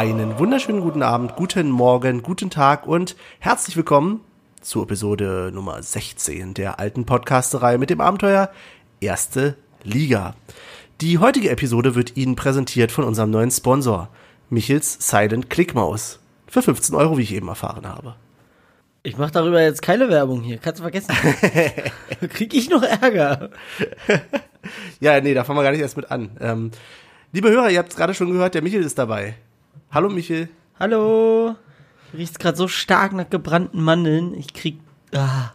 Einen wunderschönen guten Abend, guten Morgen, guten Tag und herzlich willkommen zur Episode Nummer 16 der alten Podcasterei mit dem Abenteuer Erste Liga. Die heutige Episode wird Ihnen präsentiert von unserem neuen Sponsor, Michels Silent Clickmaus. Für 15 Euro, wie ich eben erfahren habe. Ich mache darüber jetzt keine Werbung hier, kannst du vergessen. Krieg ich noch Ärger. ja, nee, da fangen wir gar nicht erst mit an. Ähm, liebe Hörer, ihr habt es gerade schon gehört, der Michel ist dabei. Hallo Michel. Hallo. Riecht gerade so stark nach gebrannten Mandeln. Ich krieg. Ah,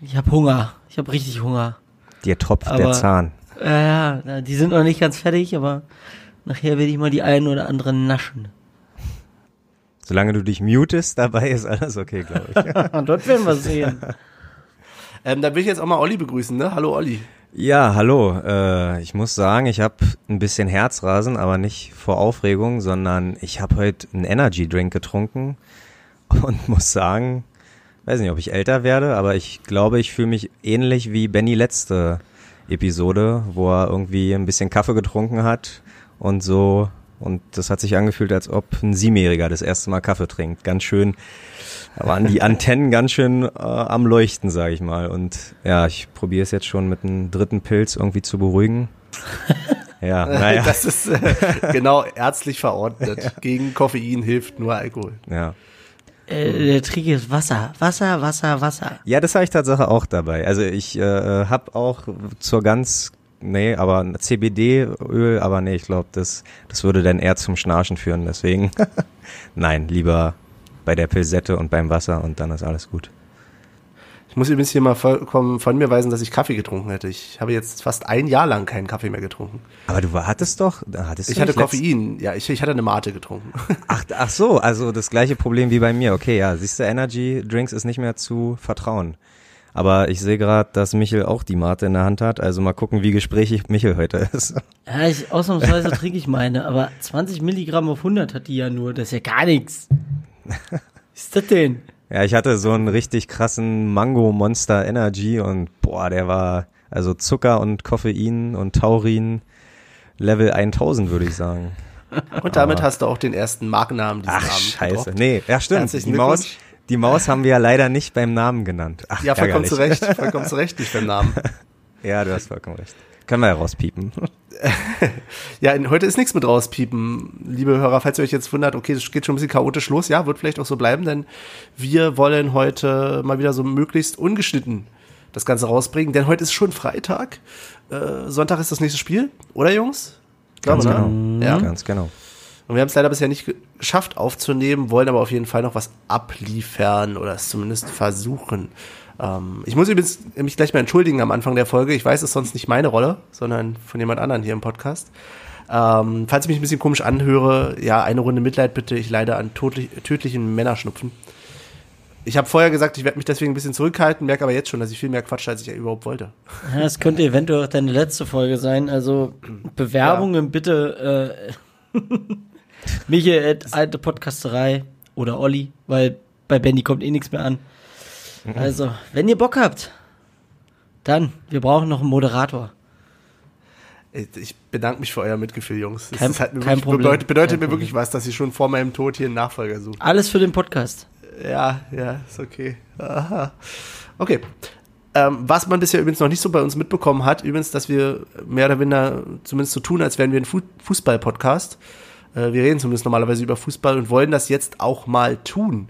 ich hab Hunger. Ich hab richtig Hunger. Dir tropft Aber- der Zahn. Ja, ja, die sind noch nicht ganz fertig, aber nachher werde ich mal die einen oder anderen naschen. Solange du dich mutest, dabei ist alles okay, glaube ich. Dort werden wir sehen. Ähm, dann will ich jetzt auch mal Olli begrüßen, ne? Hallo Olli. Ja, hallo. Äh, ich muss sagen, ich habe ein bisschen Herzrasen, aber nicht vor Aufregung, sondern ich habe heute einen Energy Drink getrunken und muss sagen, weiß nicht, ob ich älter werde, aber ich glaube, ich fühle mich ähnlich wie Benny letzte Episode, wo er irgendwie ein bisschen Kaffee getrunken hat und so. Und das hat sich angefühlt, als ob ein Siebenjähriger das erste Mal Kaffee trinkt. Ganz schön, da waren die Antennen ganz schön äh, am Leuchten, sage ich mal. Und ja, ich probiere es jetzt schon mit einem dritten Pilz irgendwie zu beruhigen. Ja, naja. Das ist äh, genau ärztlich verordnet. Gegen Koffein hilft nur Alkohol. Ja. Äh, der Trick ist Wasser, Wasser, Wasser, Wasser. Ja, das habe ich tatsächlich auch dabei. Also ich äh, habe auch zur ganz, nee, aber CBD-Öl, aber nee, ich glaube, das, das würde dann eher zum Schnarchen führen. Deswegen, nein, lieber bei der Pilsette und beim Wasser und dann ist alles gut. Ich muss übrigens hier mal vollkommen von mir weisen, dass ich Kaffee getrunken hätte. Ich habe jetzt fast ein Jahr lang keinen Kaffee mehr getrunken. Aber du hattest doch, hattest Ich hatte Koffein. Ja, ich, ich hatte eine Mate getrunken. Ach, ach so, also das gleiche Problem wie bei mir. Okay, ja, siehst du, Energy Drinks ist nicht mehr zu vertrauen. Aber ich sehe gerade, dass Michel auch die Mate in der Hand hat. Also mal gucken, wie gesprächig Michel heute ist. Ja, ich, ausnahmsweise trinke ich meine, aber 20 Milligramm auf 100 hat die ja nur. Das ist ja gar nichts. Was ist das denn? Ja, ich hatte so einen richtig krassen Mango Monster Energy und boah, der war also Zucker und Koffein und Taurin Level 1000 würde ich sagen. Und damit hast du auch den ersten Markennamen diesen Ach Abend scheiße. gedroppt. Nee, ja stimmt. Herzlichen Die Maus, die Maus haben wir ja leider nicht beim Namen genannt. Ach, Ja, vollkommen zu Recht. Vollkommen zu Recht, nicht beim Namen. Ja, du hast vollkommen recht. Können wir ja rauspiepen. Ja, heute ist nichts mit rauspiepen. Liebe Hörer, falls ihr euch jetzt wundert, okay, das geht schon ein bisschen chaotisch los. Ja, wird vielleicht auch so bleiben, denn wir wollen heute mal wieder so möglichst ungeschnitten das Ganze rausbringen, denn heute ist schon Freitag. Äh, Sonntag ist das nächste Spiel, oder Jungs? Glaube, Ganz ne? genau. Ja. Ganz genau. Und wir haben es leider bisher nicht ge- geschafft aufzunehmen, wollen aber auf jeden Fall noch was abliefern oder es zumindest versuchen. Ähm, ich muss übrigens mich gleich mal entschuldigen am Anfang der Folge. Ich weiß, es ist sonst nicht meine Rolle, sondern von jemand anderem hier im Podcast. Ähm, falls ich mich ein bisschen komisch anhöre, ja, eine Runde Mitleid bitte. Ich leide an tödlichen Männerschnupfen. Ich habe vorher gesagt, ich werde mich deswegen ein bisschen zurückhalten, merke aber jetzt schon, dass ich viel mehr quatsche, als ich ja überhaupt wollte. Ja, das könnte eventuell auch deine letzte Folge sein. Also Bewerbungen bitte äh, Michael at alte Podcasterei oder Olli, weil bei Benny kommt eh nichts mehr an. Also, wenn ihr Bock habt, dann, wir brauchen noch einen Moderator. Ich bedanke mich für euer Mitgefühl, Jungs. Es Kein- halt kein Problem. bedeutet, bedeutet Kein mir Problem. wirklich was, dass ich schon vor meinem Tod hier einen Nachfolger suche. Alles für den Podcast. Ja, ja, ist okay. Aha. Okay. Ähm, was man bisher übrigens noch nicht so bei uns mitbekommen hat, übrigens, dass wir mehr oder weniger zumindest so tun, als wären wir ein Fu Fußball-Podcast. Äh, wir reden zumindest normalerweise über Fußball und wollen das jetzt auch mal tun.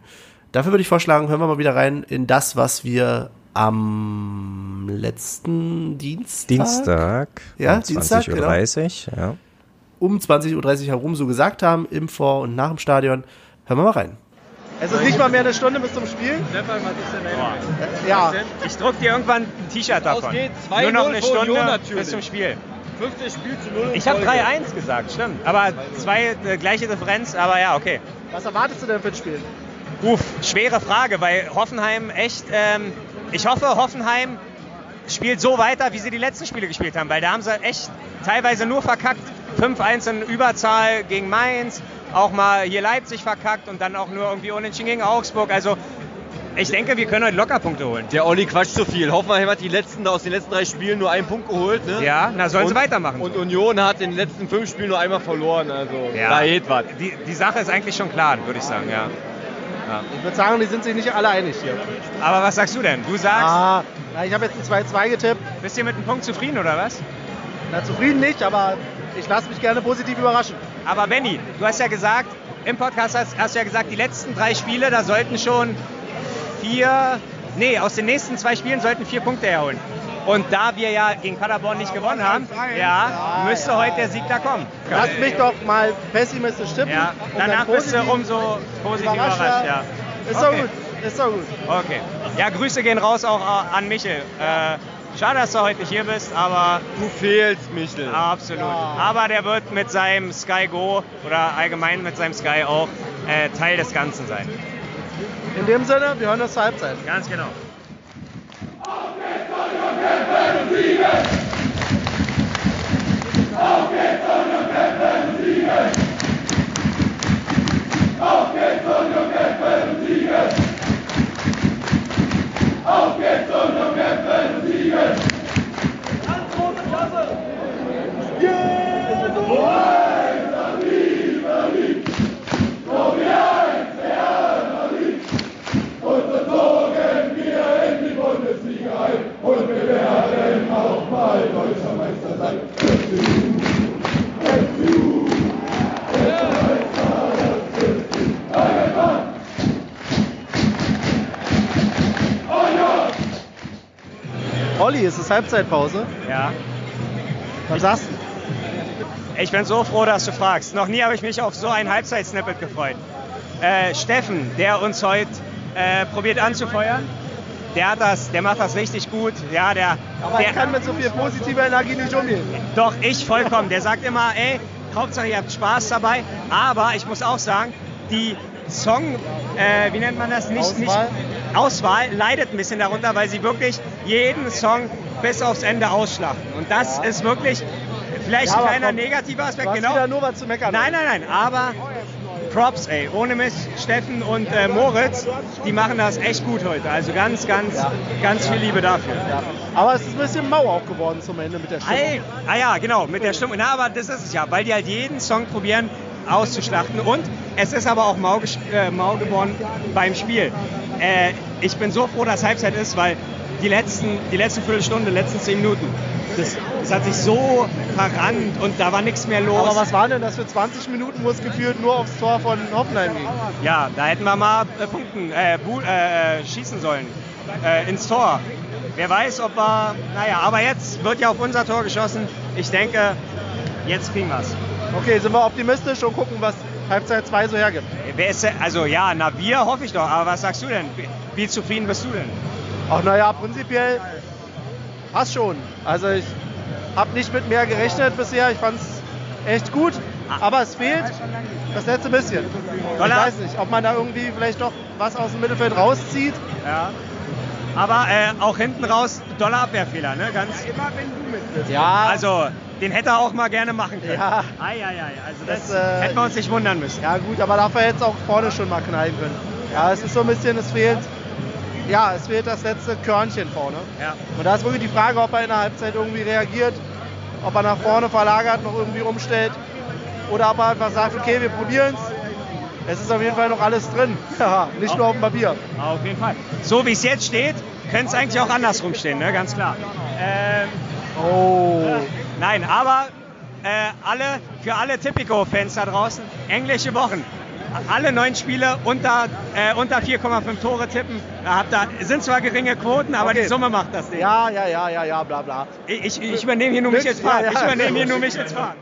Dafür würde ich vorschlagen, hören wir mal wieder rein in das, was wir am letzten Dienstag, Dienstag. Ja, um Dienstag, genau. 20.30 Uhr, ja. um 20.30 Uhr herum so gesagt haben, im Vor- und nach dem Stadion. Hören wir mal rein. Es ist nicht mal mehr eine Stunde bis zum Spiel. Ja, Ich druck dir irgendwann ein T-Shirt davon. geht's. Nur noch eine 2-0 für Union Stunde bis zum Spiel. 50 Spiel zu 0 Ich habe 3-1 gesagt, stimmt. Aber zwei äh, gleiche Differenz, aber ja, okay. was erwartest du denn für ein Spiel? Uff, schwere Frage, weil Hoffenheim echt, ähm, ich hoffe, Hoffenheim spielt so weiter, wie sie die letzten Spiele gespielt haben, weil da haben sie echt teilweise nur verkackt. 5-1 in Überzahl gegen Mainz, auch mal hier Leipzig verkackt und dann auch nur irgendwie unentschieden gegen Augsburg. Also ich denke, wir können heute locker Punkte holen. Der Olli quatscht zu viel. Hoffenheim hat die letzten, aus den letzten drei Spielen nur einen Punkt geholt. Ne? Ja, na sollen sie Und- weitermachen. Und Union hat in den letzten fünf Spielen nur einmal verloren. Also ja. da geht was. Die, die Sache ist eigentlich schon klar, würde ich sagen, ja. Ich würde sagen, die sind sich nicht alle einig hier. Aber was sagst du denn? Du sagst, Ah, na, ich habe jetzt ein 2-2 getippt. bist du mit einem Punkt zufrieden oder was? Na, zufrieden nicht, aber ich lasse mich gerne positiv überraschen. Aber Benny, du hast ja gesagt, im Podcast hast, hast du ja gesagt, die letzten drei Spiele, da sollten schon vier, nee, aus den nächsten zwei Spielen sollten vier Punkte herholen. Und da wir ja gegen Paderborn nicht gewonnen haben, ja, müsste heute der Sieg da kommen. Lass mich doch mal pessimistisch tippen. Ja, danach dann bist du umso positiv überrascht, überrascht. Ja. Ist Okay. doch gut, ist doch gut. Okay. Ja, Grüße gehen raus auch äh, an Michel. Äh, schade, dass du heute nicht hier bist, aber Du fehlst, Michel. absolut. Aber der wird mit seinem Sky Go oder allgemein mit seinem Sky auch äh, Teil des Ganzen sein. In dem Sinne, wir hören uns zur Halbzeit. Ganz genau. Und Olli, es ist Halbzeitpause. Ja. Was sagst du? Ich bin so froh, dass du fragst. Noch nie habe ich mich auf so ein Halbzeitsnippet gefreut. Äh, Steffen, der uns heute äh, probiert anzufeuern, der hat das, der macht das richtig gut. Ja, der, Aber der kann mit so viel positiver Energie nicht umgehen. Doch, ich vollkommen. Der sagt immer, ey, Hauptsache ihr habt Spaß dabei. Aber ich muss auch sagen, die Song, äh, wie nennt man das? Nicht, Auswahl? Nicht, Auswahl leidet ein bisschen darunter, weil sie wirklich jeden Song bis aufs Ende ausschlachten. Und das Ja. ist wirklich vielleicht Ja, ein kleiner komm, negativer Du Aspekt. hast Genau. wieder nur was zu meckern. Nein, nein, nein, aber Props, ey. Ohne Mist, Steffen und äh, Moritz, die machen das echt gut heute. Also ganz, ganz, Ja. ganz viel Liebe dafür. Ja. Aber es ist ein bisschen mau auch geworden zum Ende mit der Stimme. Ey, ah ja, genau, mit der Stimmung. Na, aber das ist es ja, weil die halt jeden Song probieren auszuschlachten. Und es ist aber auch mau, äh, mau geworden beim Spiel. Äh, ich bin so froh, dass Halbzeit ist, weil die letzten, die letzte Viertelstunde, letzten zehn Minuten, das, das hat sich so verrannt und da war nichts mehr los. Aber was waren denn das für 20 Minuten, wo es gefühlt nur aufs Tor von Hoffenheim ging? Ja, da hätten wir mal äh, punkten, äh, bu- äh, schießen sollen. Äh, ins Tor. Wer weiß, ob wir. Naja, aber jetzt wird ja auf unser Tor geschossen. Ich denke, jetzt kriegen wir es. Okay, sind wir optimistisch und gucken, was Halbzeit 2 so hergibt. Wer ist also ja, na wir hoffe ich doch, aber was sagst du denn? Wie, wie zufrieden bist du denn? Ach naja, prinzipiell passt schon. Also ich habe nicht mit mehr gerechnet bisher. Ich fand es echt gut. Aber es fehlt das letzte bisschen. Ich weiß nicht, ob man da irgendwie vielleicht doch was aus dem Mittelfeld rauszieht. Ja. Aber äh, auch hinten raus Dollarabwehrfehler, ne? Ganz, Ja, also den hätte er auch mal gerne machen können. Ja. Ei, ei, ei. Also das, Das, äh, hätten wir uns nicht wundern müssen. ja gut, aber dafür hätte es auch vorne schon mal knallen können. Ja, es ist so ein bisschen, es fehlt, ja, es fehlt das letzte Körnchen vorne. Ja. Und da ist wirklich die Frage, ob er in der Halbzeit irgendwie reagiert, ob er nach vorne verlagert, noch irgendwie umstellt oder ob er einfach sagt, okay, wir probieren es. Es ist auf jeden Fall noch alles drin. Nicht nur auf dem Papier. Auf jeden Fall. So wie es jetzt steht, könnte es eigentlich auch andersrum stehen, ne? ganz klar. Ähm, Oh. nein, aber äh, alle, für alle Tipico-Fans da draußen, englische Wochen. Alle neun Spiele unter, äh, unter 4,5 Tore tippen. Da habt ihr, sind zwar geringe Quoten, aber Okay. die Summe macht das Ding. Ja, ja, ja, ja, ja, bla bla. Ich, ich, ich übernehme hier nur mich jetzt fahren. ja, ja. Ich übernehme hier nur mich jetzt fahren.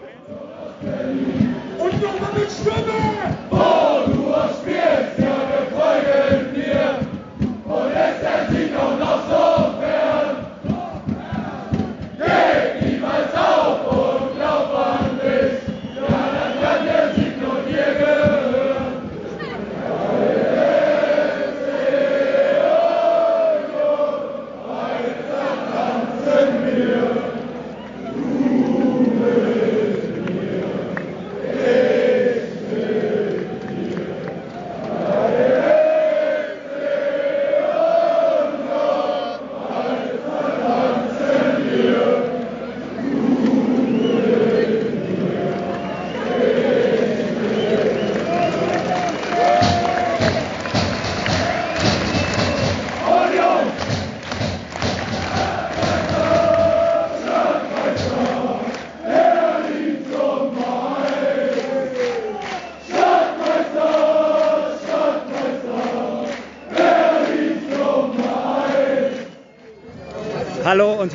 Und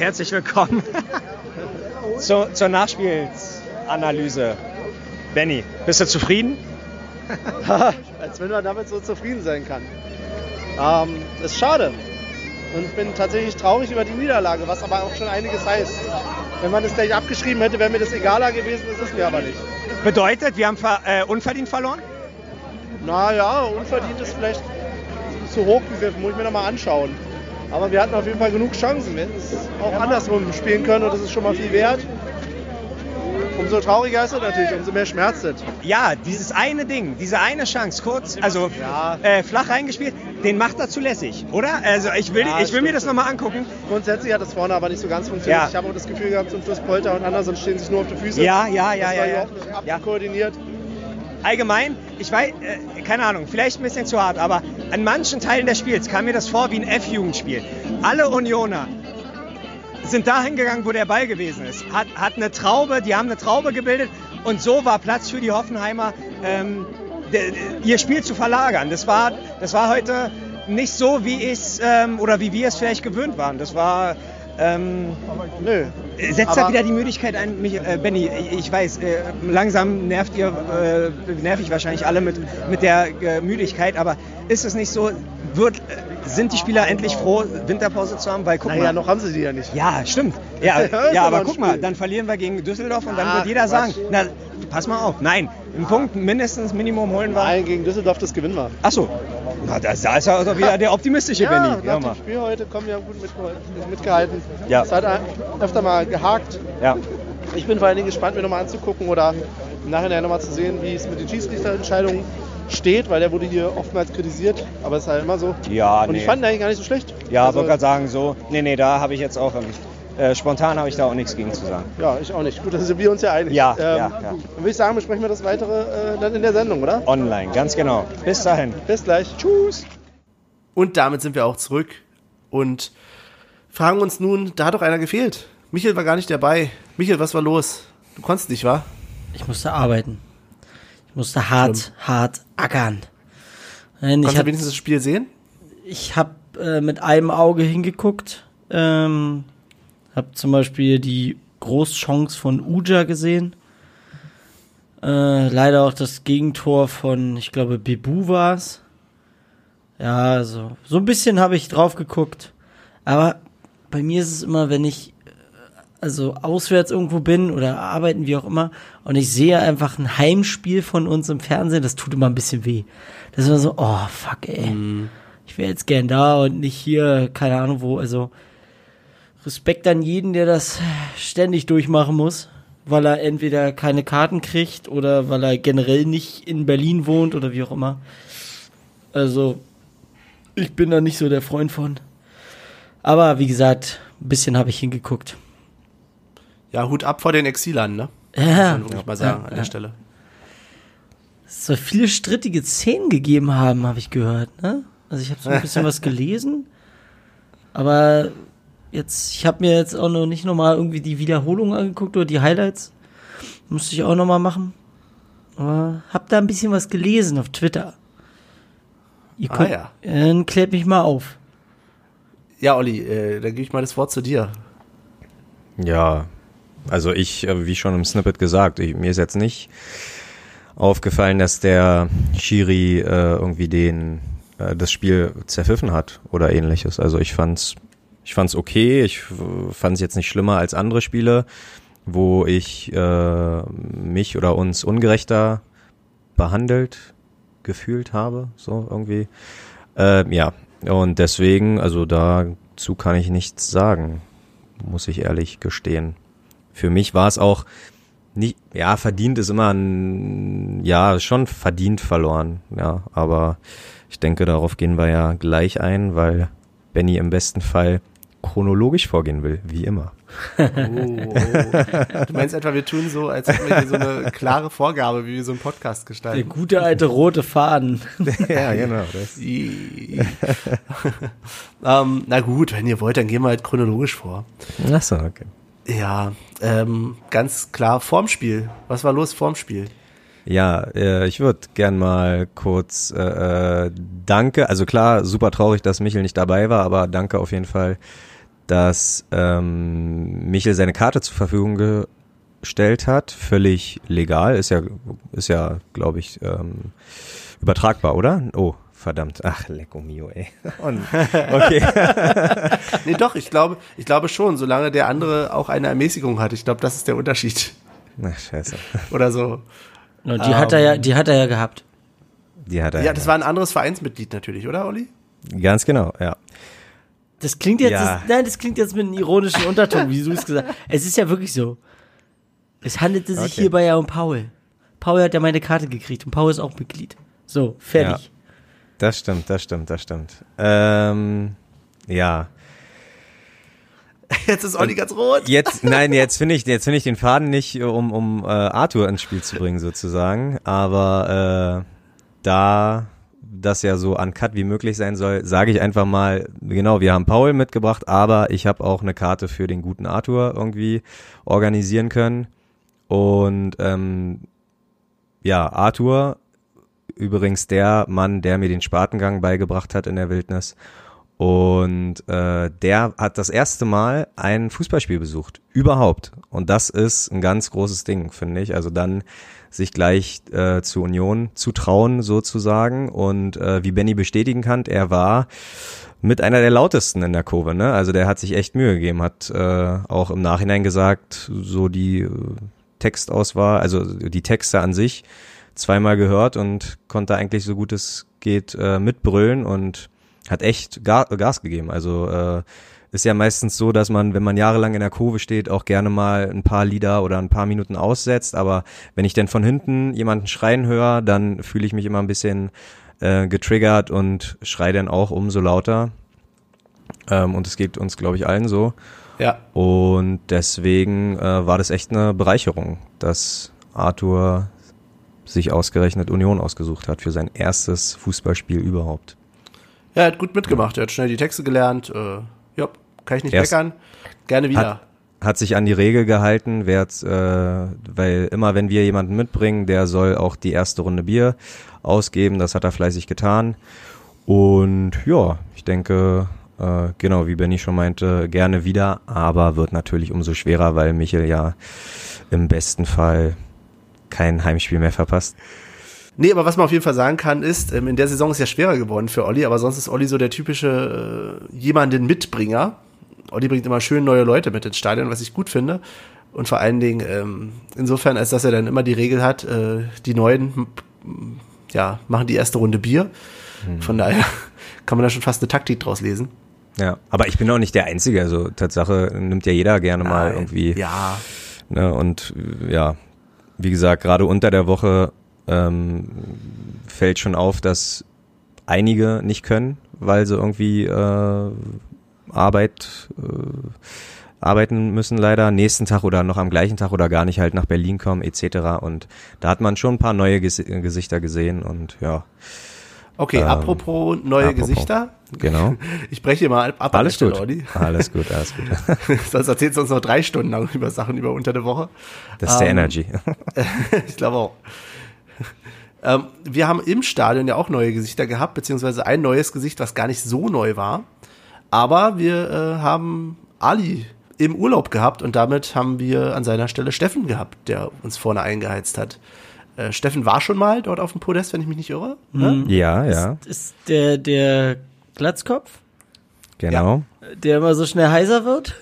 herzlich willkommen zur, zur Nachspielsanalyse. Benny, bist du zufrieden? Als wenn man damit so zufrieden sein kann. Ähm, ist schade. Und ich bin tatsächlich traurig über die Niederlage, was aber auch schon einiges heißt. Wenn man das gleich abgeschrieben hätte, wäre mir das egaler gewesen, das ist mir aber nicht. Bedeutet, wir haben ver äh, unverdient verloren? Naja, unverdient ist vielleicht zu hoch gegriffen, muss ich mir nochmal anschauen. Aber wir hatten auf jeden Fall genug Chancen. Wir hätten es auch andersrum spielen können und das ist schon mal viel wert. Umso trauriger ist es natürlich, umso mehr schmerzt es. Ja, dieses eine Ding, diese eine Chance, kurz, also Ja. äh, flach reingespielt, den macht er zulässig, oder? Also ich will, Ja, ich will mir das nochmal angucken. Grundsätzlich hat das vorne aber nicht so ganz funktioniert. Ja. Ich habe auch das Gefühl gehabt, zum Schluss Polter und Anderson stehen sich nur auf die Füße. Ja, ja, ja, das ja, war ja. nicht Ja. abkoordiniert. Allgemein, ich weiß, äh, keine Ahnung, vielleicht ein bisschen zu hart, aber an manchen Teilen des Spiels kam mir das vor wie ein F-Jugendspiel. Alle Unioner sind dahin gegangen, wo der Ball gewesen ist. Hat, hat eine Traube, die haben eine Traube gebildet und so war Platz für die Hoffenheimer, ähm, de, de, ihr Spiel zu verlagern. Das war, das war heute nicht so, wie es ähm, oder wie wir es vielleicht gewöhnt waren. Das war ähm, Nö. Setzt da wieder die Müdigkeit ein, mich, äh, Benny, ich weiß, äh, langsam nervt ihr, äh, nerv ich wahrscheinlich alle mit, mit der äh, Müdigkeit, aber ist es nicht so, wird, sind die Spieler endlich froh, Winterpause zu haben? Weil guck Naja, mal, noch haben sie die ja nicht. ja, stimmt. Ja, Ja, aber guck mal, dann verlieren wir gegen Düsseldorf und dann Ah, wird jeder sagen, na, pass mal auf. Nein, einen Punkt mindestens Minimum holen wir. Nein, gegen Düsseldorf das gewinnen wir. Achso, na, da da ist er also wieder der optimistische Ja, Benny. nach Ja, dem. Spiel heute kommen wir gut mitgehalten. mitgehalten. Ja. Es hat öfter mal gehakt. ja. Ich bin vor allen Dingen gespannt, mir nochmal anzugucken oder im Nachhinein nochmal zu sehen, wie es mit den Schiedsrichterentscheidungen steht, weil der wurde hier oftmals kritisiert, aber es ist halt immer so. Ja, Und ich nee. fand ihn eigentlich gar nicht so schlecht. Ja, also, wollte gerade sagen, so, nee, nee, da habe ich jetzt auch, äh, spontan habe ich da auch nichts gegen zu sagen. Ja, ich auch nicht. Gut, dann sind wir uns ja einig. Ja, ähm, ja, ja. Dann würde ich sagen, besprechen wir das weitere äh, dann in der Sendung, oder? Online, ganz genau. Bis dahin. Bis gleich. Tschüss. Und damit sind wir auch zurück und fragen uns nun, da hat doch einer gefehlt. Michael war gar nicht dabei. Michael, was war los? Du konntest nicht, wa? Ich musste arbeiten. Ich musste hart, hart ackern. Nein, ich Konntest du wenigstens das Spiel sehen? ich habe äh, mit einem Auge hingeguckt. Ähm, habe zum Beispiel die Großchance von Uja gesehen. Äh, leider auch das Gegentor von, ich glaube, Bebu war es. Ja, also so ein bisschen habe ich drauf geguckt. Aber bei mir ist es immer, wenn ich äh, also auswärts irgendwo bin oder arbeiten, wie auch immer, und ich sehe einfach ein Heimspiel von uns im Fernsehen, das tut immer ein bisschen weh. Das ist immer so, oh fuck, ey. Ich wäre jetzt gern da und nicht hier, keine Ahnung wo. Also Respekt an jeden, der das ständig durchmachen muss, weil er entweder keine Karten kriegt oder weil er generell nicht in Berlin wohnt oder wie auch immer. Also ich bin da nicht so der Freund von. Aber wie gesagt, ein bisschen habe ich hingeguckt. Ja, Hut ab vor den Exilern, ne? Ja, Muss ich mal sagen ja, an der ja. Stelle. Es soll viele strittige Szenen gegeben haben, habe ich gehört. Ne? Also ich habe so ein bisschen was gelesen, aber jetzt, ich habe mir jetzt auch noch nicht nochmal irgendwie die Wiederholung angeguckt oder die Highlights. Musste ich auch nochmal machen. Aber hab da ein bisschen was gelesen auf Twitter. Ihr Ah, könnt, ja. Dann klärt mich mal auf. Ja, Olli, äh, dann gebe ich mal das Wort zu dir. Ja, also ich, äh, wie schon im Snippet gesagt, ich, mir ist jetzt nicht aufgefallen, dass der Schiri äh, irgendwie den äh, das Spiel zerpfiffen hat oder ähnliches. Also ich fand's, ich fand's okay. Ich äh, fand's jetzt nicht schlimmer als andere Spiele, wo ich äh, mich oder uns ungerechter behandelt gefühlt habe, so irgendwie. Äh, ja, und deswegen, also dazu kann ich nichts sagen muss ich ehrlich gestehen. Für mich war es auch nicht, ja, verdient ist immer ein, ja, schon verdient verloren, ja, aber ich denke, darauf gehen wir ja gleich ein, weil Benny im besten Fall chronologisch vorgehen will, wie immer. Oh, oh. Du meinst etwa, wir tun so, als hätten wir hier so eine klare Vorgabe, wie wir so einen Podcast Der gestalten. gute alte rote Faden. ja, genau. Das. ähm, na gut, wenn ihr wollt, dann gehen wir halt chronologisch vor. Achso, okay. Ja, ähm, ganz klar, vorm Spiel. Was war los vorm Spiel? Ja, äh, ich würde gern mal kurz äh, äh, danke, also klar, super traurig, dass Michel nicht dabei war, aber danke auf jeden Fall dass ähm, Michel seine Karte zur Verfügung gestellt hat. Völlig legal, ist ja, ist ja, glaube ich, ähm, übertragbar, oder? Oh, verdammt. Ach, lecco mio, ey. Und, okay. Nee, doch, ich glaube, ich glaube schon, solange der andere auch eine Ermäßigung hat. Ich glaube, das ist der Unterschied. Na, scheiße. Oder so. No, die hat er ja, die hat er ja gehabt. Die hat er. Ja, das war ein anderes Vereinsmitglied natürlich, oder, Olli? Ganz genau, ja. Das klingt jetzt, Ja. das, nein, das klingt jetzt mit einem ironischen Unterton, wie du es gesagt hast. Es ist ja wirklich so. Es handelte sich Okay. hierbei ja um Paul. Paul hat ja meine Karte gekriegt und Paul ist auch Mitglied. So, fertig. Das stimmt, das stimmt, das stimmt. Ähm, ja. Jetzt ist Olli ganz rot. Jetzt, nein, jetzt finde ich, jetzt finde ich den Faden nicht, um, um äh, Arthur ins Spiel zu bringen, sozusagen. Aber äh, da das ja so uncut wie möglich sein soll, sage ich einfach mal, genau, wir haben Paul mitgebracht, aber ich habe auch eine Karte für den guten Arthur irgendwie organisieren können. Und ähm, ja, Arthur, übrigens der Mann, der mir den Spatengang beigebracht hat in der Wildnis. Und äh, der hat das erste Mal ein Fußballspiel besucht. Überhaupt. Und das ist ein ganz großes Ding, finde ich. Also dann sich gleich äh, zur Union zu trauen, sozusagen. Und äh, wie Benny bestätigen kann, er war mit einer der lautesten in der Kurve. Ne? Also der hat sich echt Mühe gegeben, hat äh, auch im Nachhinein gesagt, so die äh, Textauswahl, also die Texte an sich zweimal gehört und konnte eigentlich so gut es geht äh, mitbrüllen und hat echt Ga Gas gegeben. Also äh, ist ja meistens so, dass man, wenn man jahrelang in der Kurve steht, auch gerne mal ein paar Lieder oder ein paar Minuten aussetzt. Aber wenn ich dann von hinten jemanden schreien höre, dann fühle ich mich immer ein bisschen äh, getriggert und schrei dann auch umso lauter. Ähm, und es geht uns, glaube ich, allen so. Ja. Und deswegen äh, war das echt eine Bereicherung, dass Arthur sich ausgerechnet Union ausgesucht hat für sein erstes Fußballspiel überhaupt. Ja, er hat gut mitgemacht. Er hat schnell die Texte gelernt. Äh, ja, kann ich nicht Erst- meckern. Gerne wieder. Hat, hat sich an die Regel gehalten, wer jetzt, äh, weil immer wenn wir jemanden mitbringen, der soll auch die erste Runde Bier ausgeben. Das hat er fleißig getan. Und ja, ich denke, äh, genau, wie Benny schon meinte, gerne wieder, aber wird natürlich umso schwerer, weil Michel ja im besten Fall kein Heimspiel mehr verpasst. Nee, aber was man auf jeden Fall sagen kann, ist, ähm, in der Saison ist ja schwerer geworden für Olli, aber sonst ist Olli so der typische äh, jemanden Mitbringer. Olli bringt immer schön neue Leute mit ins Stadion, was ich gut finde. Und vor allen Dingen ähm, insofern, als dass er dann immer die Regel hat, äh, die Neuen ja, machen die erste Runde Bier. Von daher kann man da schon fast eine Taktik draus lesen. Ja, aber ich bin auch nicht der Einzige. Also Tatsache nimmt ja jeder gerne mal Nein. irgendwie. Ja, Ne, und ja, wie gesagt, gerade unter der Woche ähm, fällt schon auf, dass einige nicht können, weil sie irgendwie äh, Arbeit äh, arbeiten müssen leider nächsten Tag oder noch am gleichen Tag oder gar nicht halt nach Berlin kommen etc. Und da hat man schon ein paar neue Ges Gesichter gesehen und ja, okay, Ähm, apropos neue apropos. Gesichter. genau. Ich breche hier mal ab der Alles Stelle, gut. Olli. Alles gut, alles gut. Sonst erzählst du uns noch drei Stunden lang über Sachen über unter der Woche. Das ist der Ähm, Energy. ich glaube auch. Ähm, wir haben im Stadion ja auch neue Gesichter gehabt, beziehungsweise ein neues Gesicht, was gar nicht so neu war. Aber wir äh, haben Ali im Urlaub gehabt und damit haben wir an seiner Stelle Steffen gehabt, der uns vorne eingeheizt hat. Äh, Steffen war schon mal dort auf dem Podest, wenn ich mich nicht irre. Ne? Ja, ja, Ist der, der Glatzkopf, genau. der immer so schnell heiser wird?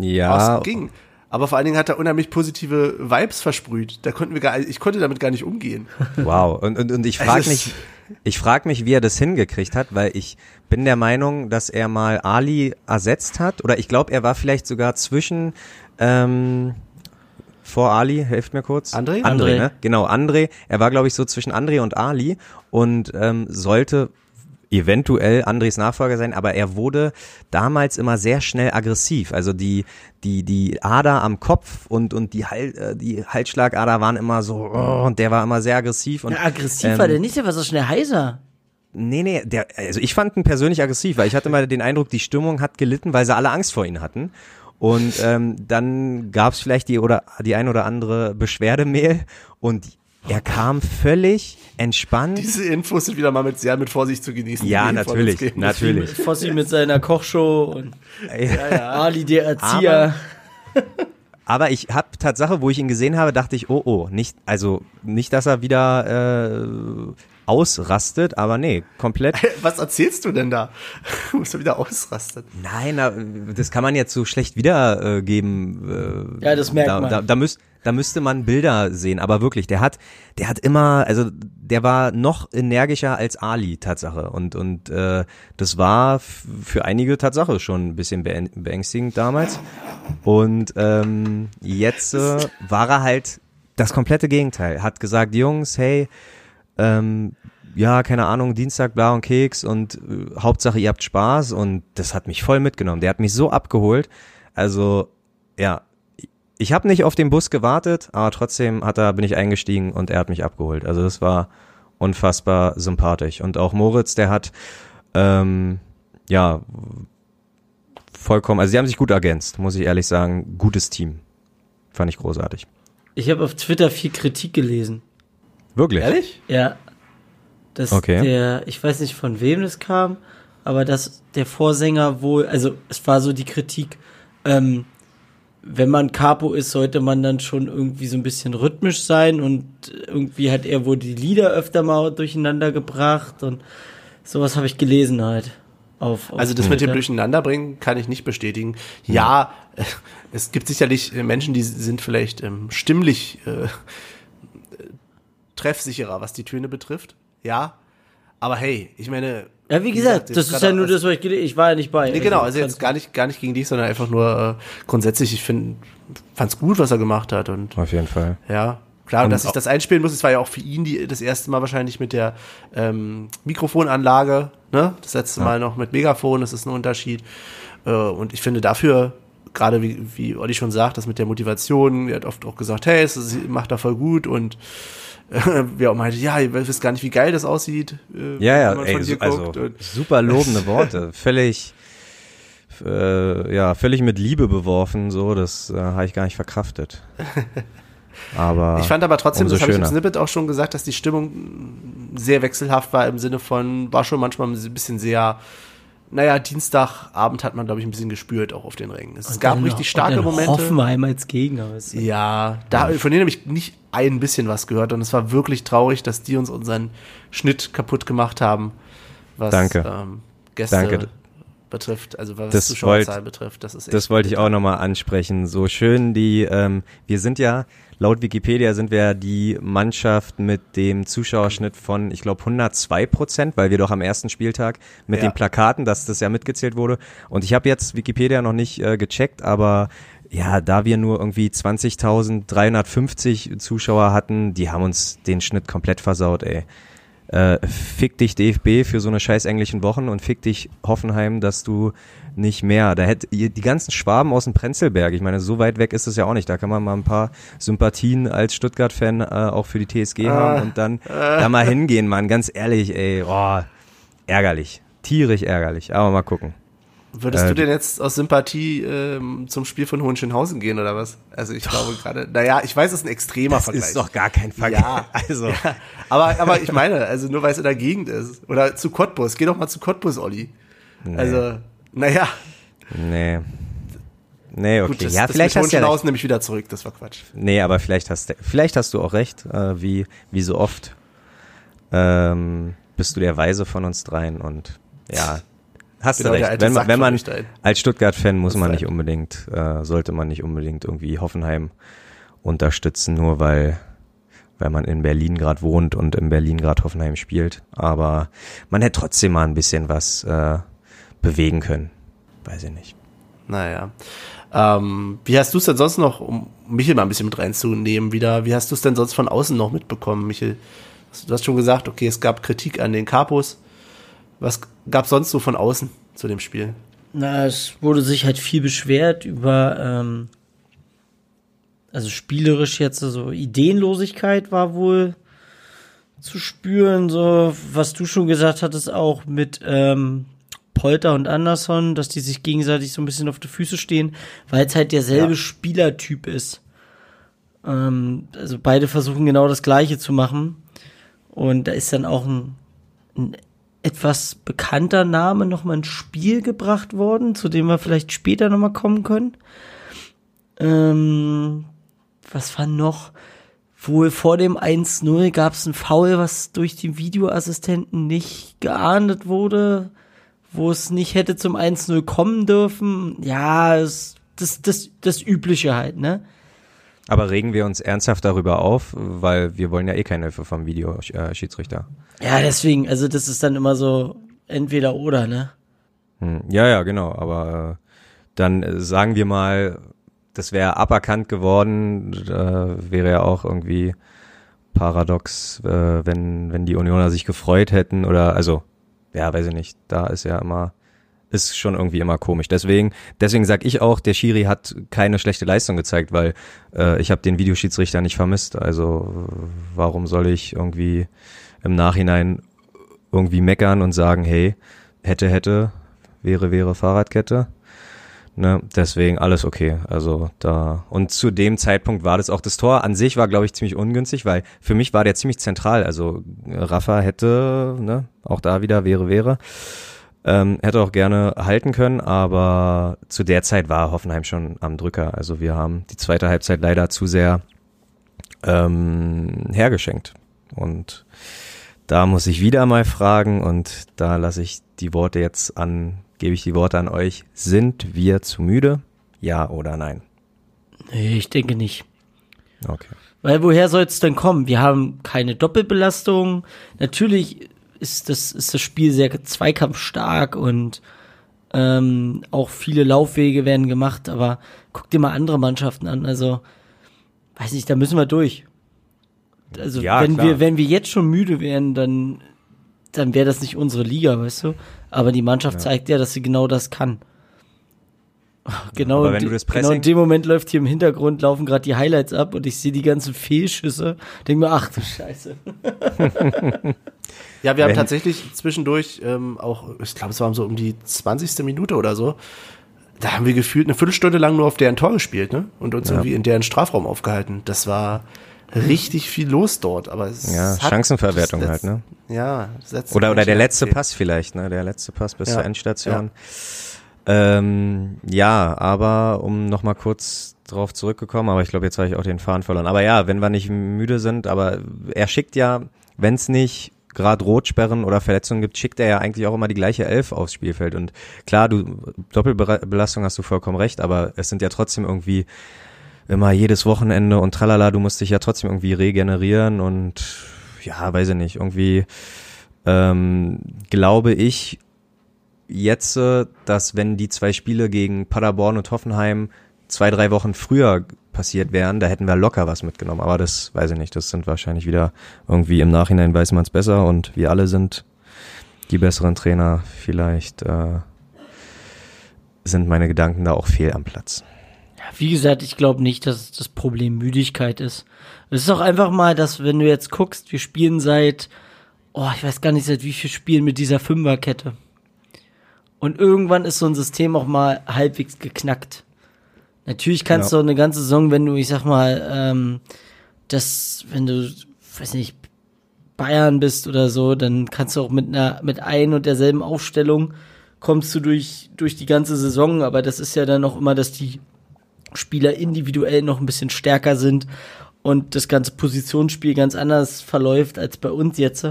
Ja, Aus- ging. Aber vor allen Dingen hat er unheimlich positive Vibes versprüht. Da konnten wir gar, ich konnte damit gar nicht umgehen. Wow, und, und, und ich frage mich, ich frag mich, wie er das hingekriegt hat, weil ich bin der Meinung, dass er mal Ali ersetzt hat, oder ich glaube, er war vielleicht sogar zwischen ähm, vor Ali, helft mir kurz. André? André, André. ne? Genau, André. Er war, glaube ich, so zwischen André und Ali und ähm, sollte eventuell Andres Nachfolger sein, aber er wurde damals immer sehr schnell aggressiv. Also die die die Ader am Kopf und und die Hal, äh, die Halsschlagader waren immer so oh, und der war immer sehr aggressiv und Ja, aggressiv ähm, war der nicht, der war so schnell heiser. Nee, nee, der, also ich fand ihn persönlich aggressiv, weil ich hatte mal den Eindruck, die Stimmung hat gelitten, weil sie alle Angst vor ihm hatten. Und ähm, dann gab es vielleicht die oder die ein oder andere Beschwerdemail und er kam völlig entspannt. Diese Infos sind wieder mal mit sehr mit Vorsicht zu genießen. Ja, natürlich, natürlich. Fossi mit seiner Kochshow und Ja, Ali der Erzieher. Aber ich habe Tatsache, wo ich ihn gesehen habe, dachte ich, oh oh, nicht, also nicht, dass er wieder äh, ausrastet, aber nee, komplett. Was erzählst du denn da? Musst du wieder ausrasten. Nein, das kann man jetzt so schlecht wiedergeben. Äh, Ja, das merkt da, man. Da, da, müsst, da müsste man Bilder sehen, aber wirklich, der hat, der hat immer, also der war noch energischer als Ali Tatsache und und äh, das war für einige Tatsache schon ein bisschen beäng- beängstigend damals und ähm, jetzt äh, war er halt das komplette Gegenteil. Hat gesagt, Jungs, hey, ähm, ja, keine Ahnung, Dienstag bla und Keks und äh, Hauptsache ihr habt Spaß und das hat mich voll mitgenommen. Der hat mich so abgeholt. Also, ja, ich habe nicht auf den Bus gewartet, aber trotzdem hat er, bin ich eingestiegen und er hat mich abgeholt. Also das war unfassbar sympathisch. Und auch Moritz, der hat, ähm, ja, vollkommen, also sie haben sich gut ergänzt, muss ich ehrlich sagen. Gutes Team. Fand ich großartig. Ich habe auf Twitter viel Kritik gelesen. Wirklich? Ehrlich? Ja. Dass Okay. der, ich weiß nicht von wem das kam, aber dass der Vorsänger wohl, also es war so die Kritik, ähm, wenn man Capo ist, sollte man dann schon irgendwie so ein bisschen rhythmisch sein und irgendwie hat er wohl die Lieder öfter mal durcheinander gebracht und sowas habe ich gelesen halt. Auf, auf Also das mit dem. Durcheinanderbringen kann ich nicht bestätigen. Ja, äh, es gibt sicherlich äh, Menschen, die sind vielleicht ähm, stimmlich äh, äh, treffsicherer, was die Töne betrifft. Ja, aber hey, ich meine. Ja, wie gesagt, das ist ja nur das, was ich Ich war ja nicht bei. Nee, genau, also jetzt gar nicht, gar nicht gegen dich, sondern einfach nur äh, grundsätzlich, ich finde, fand's gut, was er gemacht hat und Auf jeden Fall. ja, klar, Und dass ich das einspielen muss, es war ja auch für ihn die, das erste Mal wahrscheinlich mit der ähm, Mikrofonanlage, ne? Das letzte Mal noch mit Megafon, das ist ein Unterschied. Äh, und ich finde dafür, gerade wie, wie Olli schon sagt, das mit der Motivation, er hat oft auch gesagt, hey, es ist- macht er voll gut und äh, wir auch meinte, ja, ihr wisst gar nicht, wie geil das aussieht, äh, Ja, ja, wenn man ey, hier also guckt. Und, super lobende Worte. völlig, äh, ja, völlig mit Liebe beworfen, so, das äh, habe ich gar nicht verkraftet. Aber Ich fand aber trotzdem, das habe ich im. Snippet auch schon gesagt, dass die Stimmung sehr wechselhaft war im Sinne von, war schon manchmal ein bisschen sehr, naja, Dienstagabend hat man, glaube ich, ein bisschen gespürt, auch auf den Rängen. Es gab Dann noch- richtig starke und dann Momente. Hoffenheim als Gegner. Ja, da, von denen habe ich nicht ein bisschen was gehört und es war wirklich traurig, dass die uns unseren Schnitt kaputt gemacht haben, was Danke. Ähm, Gäste Danke. betrifft, also was Das Zuschauerzahl wollt- betrifft. Das ist Das wollte ich auch nochmal ansprechen. So schön die, ähm, wir sind ja, laut Wikipedia sind wir die Mannschaft mit dem Zuschauerschnitt von, ich glaube, 102 Prozent, weil wir doch am ersten Spieltag mit Ja. den Plakaten, dass das ja mitgezählt wurde. Und ich habe jetzt Wikipedia noch nicht äh, gecheckt, aber ja, da wir nur irgendwie 20.350 Zuschauer hatten, die haben uns den Schnitt komplett versaut, ey. Äh, fick dich DFB für so eine scheiß englischen Wochen und fick dich Hoffenheim, dass du nicht mehr. Da hätte die ganzen Schwaben aus dem Prenzlberg, ich meine, so weit weg ist es ja auch nicht. Da kann man mal ein paar Sympathien als Stuttgart-Fan äh, auch für die TSG haben und dann da mal hingehen, Mann. Ganz ehrlich, ey, oh, ärgerlich. Tierisch ärgerlich. Aber mal gucken. Würdest Äh, du denn jetzt aus Sympathie ähm, zum Spiel von Hohenschönhausen gehen oder was? Also ich glaube gerade, naja, ich weiß, es ist ein extremer Das Vergleich. ist doch gar kein Vergleich. Ja. Also, Ja, aber, aber ich meine, also nur weil es in der Gegend ist. Oder zu Cottbus. Geh doch mal zu Cottbus, Olli. Also, naja. nee. Nee, okay. Gut, das, ja, das vielleicht hast du ja nehme ich wieder zurück. Das war Quatsch. Nee, aber vielleicht hast du, vielleicht hast du auch recht, äh, wie, wie so oft. Ähm, bist du der Weise von uns dreien und ja, hast Genau, du der recht. Wenn man, wenn man als Stuttgart-Fan muss man nicht unbedingt, äh, sollte man nicht unbedingt irgendwie Hoffenheim unterstützen, nur weil, weil man in Berlin gerade wohnt und in Berlin gerade Hoffenheim spielt. Aber man hätte trotzdem mal ein bisschen was äh, bewegen können. Weiß ich nicht. Naja. Ähm, wie hast du es denn sonst noch, um Michel mal ein bisschen mit reinzunehmen wieder, wie hast du es denn sonst von außen noch mitbekommen, Michel? Du hast schon gesagt, okay, es gab Kritik an den Capos. Was gab es sonst so von außen zu dem Spiel? Na, es wurde sich halt viel beschwert über, ähm, also spielerisch jetzt so Ideenlosigkeit war wohl zu spüren, so was du schon gesagt hattest, auch mit ähm, Polter und Anderson, dass die sich gegenseitig so ein bisschen auf die Füße stehen, weil es halt derselbe Ja. Spielertyp ist. Ähm, also beide versuchen genau das Gleiche zu machen. Und da ist dann auch ein, ein etwas bekannter Name nochmal ins Spiel gebracht worden, zu dem wir vielleicht später nochmal kommen können. Ähm, was war noch? Wohl vor dem 1-0 gab es ein Foul, was durch den Videoassistenten nicht geahndet wurde, wo es nicht hätte zum 1-0 kommen dürfen. Ja, das, das, das, das Übliche halt, ne? Aber regen wir uns ernsthaft darüber auf, weil wir wollen ja eh keine Hilfe vom Videoschiedsrichter. Ja, deswegen, also das ist dann immer so entweder oder, ne? Hm, ja, ja, genau. Aber äh, dann äh, sagen wir mal, das wäre aberkannt geworden, äh, wäre ja auch irgendwie paradox, äh, wenn, wenn die Unioner sich gefreut hätten oder, also, ja, weiß ich nicht, da ist ja immer ist schon irgendwie immer komisch. Deswegen, deswegen sag ich auch, der Schiri hat keine schlechte Leistung gezeigt, weil äh, ich habe den Videoschiedsrichter nicht vermisst. Also warum soll ich irgendwie im Nachhinein irgendwie meckern und sagen, hey, hätte, hätte, wäre, wäre Fahrradkette. Ne, deswegen alles okay. Also da und zu dem Zeitpunkt war das auch das Tor an sich war glaube ich ziemlich ungünstig, weil für mich war der ziemlich zentral. Also Rafa hätte, ne, auch da wieder wäre wäre. Ähm, hätte auch gerne halten können, aber zu der Zeit war Hoffenheim schon am Drücker. Also wir haben die zweite Halbzeit leider zu sehr ähm, hergeschenkt. Und da muss ich wieder mal fragen und da lasse ich die Worte jetzt an, gebe ich die Worte an euch. Sind wir zu müde? Ja oder nein? Nee, ich denke nicht. Okay. Weil woher soll es denn kommen? Wir haben keine Doppelbelastung. Natürlich ist das, ist das Spiel sehr zweikampfstark und ähm, auch viele Laufwege werden gemacht, aber guck dir mal andere Mannschaften an. Also, weiß nicht, da müssen wir durch. Also, Ja, wenn klar. wir, wenn wir jetzt schon müde wären, dann, dann wäre das nicht unsere Liga, weißt du? Aber die Mannschaft zeigt ja, dass sie genau das kann. Genau, aber in wenn du das genau in Pressing- dem Moment läuft hier im Hintergrund, laufen gerade die Highlights ab und ich sehe die ganzen Fehlschüsse. Denk mir, ach du Scheiße. Ja, wir haben Wenn- tatsächlich zwischendurch ähm, auch, ich glaube, es war so um die 20. Minute oder so, da haben wir gefühlt eine Viertelstunde lang nur auf deren Tor gespielt, ne? Und uns irgendwie in deren Strafraum aufgehalten. Das war richtig viel los dort, aber es Ja, hat Chancenverwertung das halt, ne? Ja, Oder, oder der letzte. Pass vielleicht, ne? Der letzte Pass bis Ja. zur Endstation. Ähm, ja, aber um nochmal kurz drauf zurückgekommen, aber ich glaube, jetzt habe ich auch den Faden verloren. Aber ja, wenn wir nicht müde sind, aber er schickt ja, wenn es nicht gerade Rotsperren oder Verletzungen gibt, schickt er ja eigentlich auch immer die gleiche Elf aufs Spielfeld. Und klar, du Doppelbelastung hast du vollkommen recht, aber es sind ja trotzdem irgendwie immer jedes Wochenende und tralala, du musst dich ja trotzdem irgendwie regenerieren und ja, weiß ich nicht, irgendwie ähm, glaube ich jetzt, äh, dass wenn die zwei Spiele gegen Paderborn und Hoffenheim zwei, drei Wochen früher passiert wären, da hätten wir locker was mitgenommen. Aber das weiß ich nicht, das sind wahrscheinlich wieder irgendwie im Nachhinein weiß man es besser und wir alle sind die besseren Trainer. Vielleicht äh, sind meine Gedanken da auch fehl am Platz. Wie gesagt, ich glaube nicht, dass das Problem Müdigkeit ist. Es ist auch einfach mal, dass wenn du jetzt guckst, wir spielen seit, oh, ich weiß gar nicht, seit wie viel Spielen mit dieser Fünferkette. Und irgendwann ist so ein System auch mal halbwegs geknackt. Natürlich kannst Ja. du auch eine ganze Saison, wenn du, ich sag mal, ähm, das, wenn du, weiß nicht, Bayern bist oder so, dann kannst du auch mit einer, mit ein und derselben Aufstellung kommst du durch, durch die ganze Saison, aber das ist ja dann auch immer, dass die Spieler individuell noch ein bisschen stärker sind und das ganze Positionsspiel ganz anders verläuft als bei uns jetzt.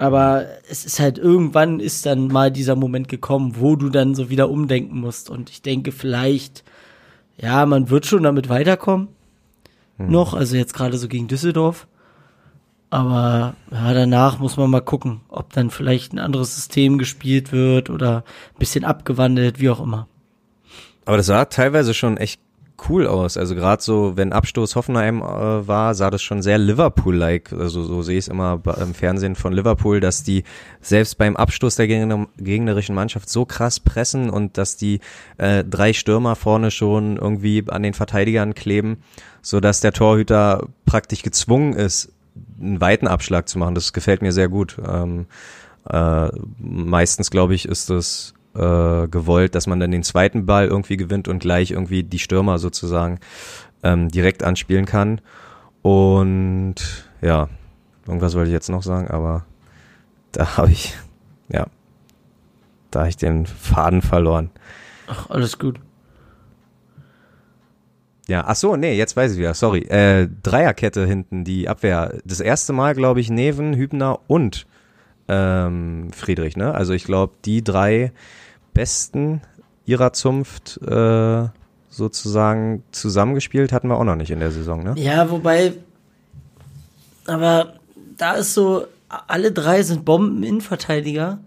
Aber es ist halt irgendwann ist dann mal dieser Moment gekommen, wo du dann so wieder umdenken musst. Und ich denke vielleicht, ja, man wird schon damit weiterkommen. Noch, also jetzt gerade so gegen Düsseldorf. Aber ja, danach muss man mal gucken, ob dann vielleicht ein anderes System gespielt wird oder ein bisschen abgewandelt, wie auch immer. Aber das sah teilweise schon echt cool aus. Also gerade so, wenn Abstoß Hoffenheim äh, war, sah das schon sehr Liverpool-like. Also so sehe ich es immer im Fernsehen von Liverpool, dass die selbst beim Abstoß der gegner gegnerischen Mannschaft so krass pressen und dass die äh, drei Stürmer vorne schon irgendwie an den Verteidigern kleben, so dass der Torhüter praktisch gezwungen ist, einen weiten Abschlag zu machen. Das gefällt mir sehr gut. Ähm, äh, meistens, glaube ich, ist das äh, gewollt, dass man dann den zweiten Ball irgendwie gewinnt und gleich irgendwie die Stürmer sozusagen ähm, direkt anspielen kann. Und ja, irgendwas wollte ich jetzt noch sagen, aber da habe ich, ja, da habe ich den Faden verloren. Ach, alles gut. Ja, ach so, nee, jetzt weiß ich wieder, sorry. Äh, Dreierkette hinten, die Abwehr. Das erste Mal, glaube ich, Neven, Hübner und ähm, Friedrich, ne? Also ich glaube, die drei besten ihrer Zunft äh, sozusagen zusammengespielt hatten wir auch noch nicht in der Saison, ne? Ja, wobei, aber da ist so, alle drei sind Bomben-Innenverteidiger,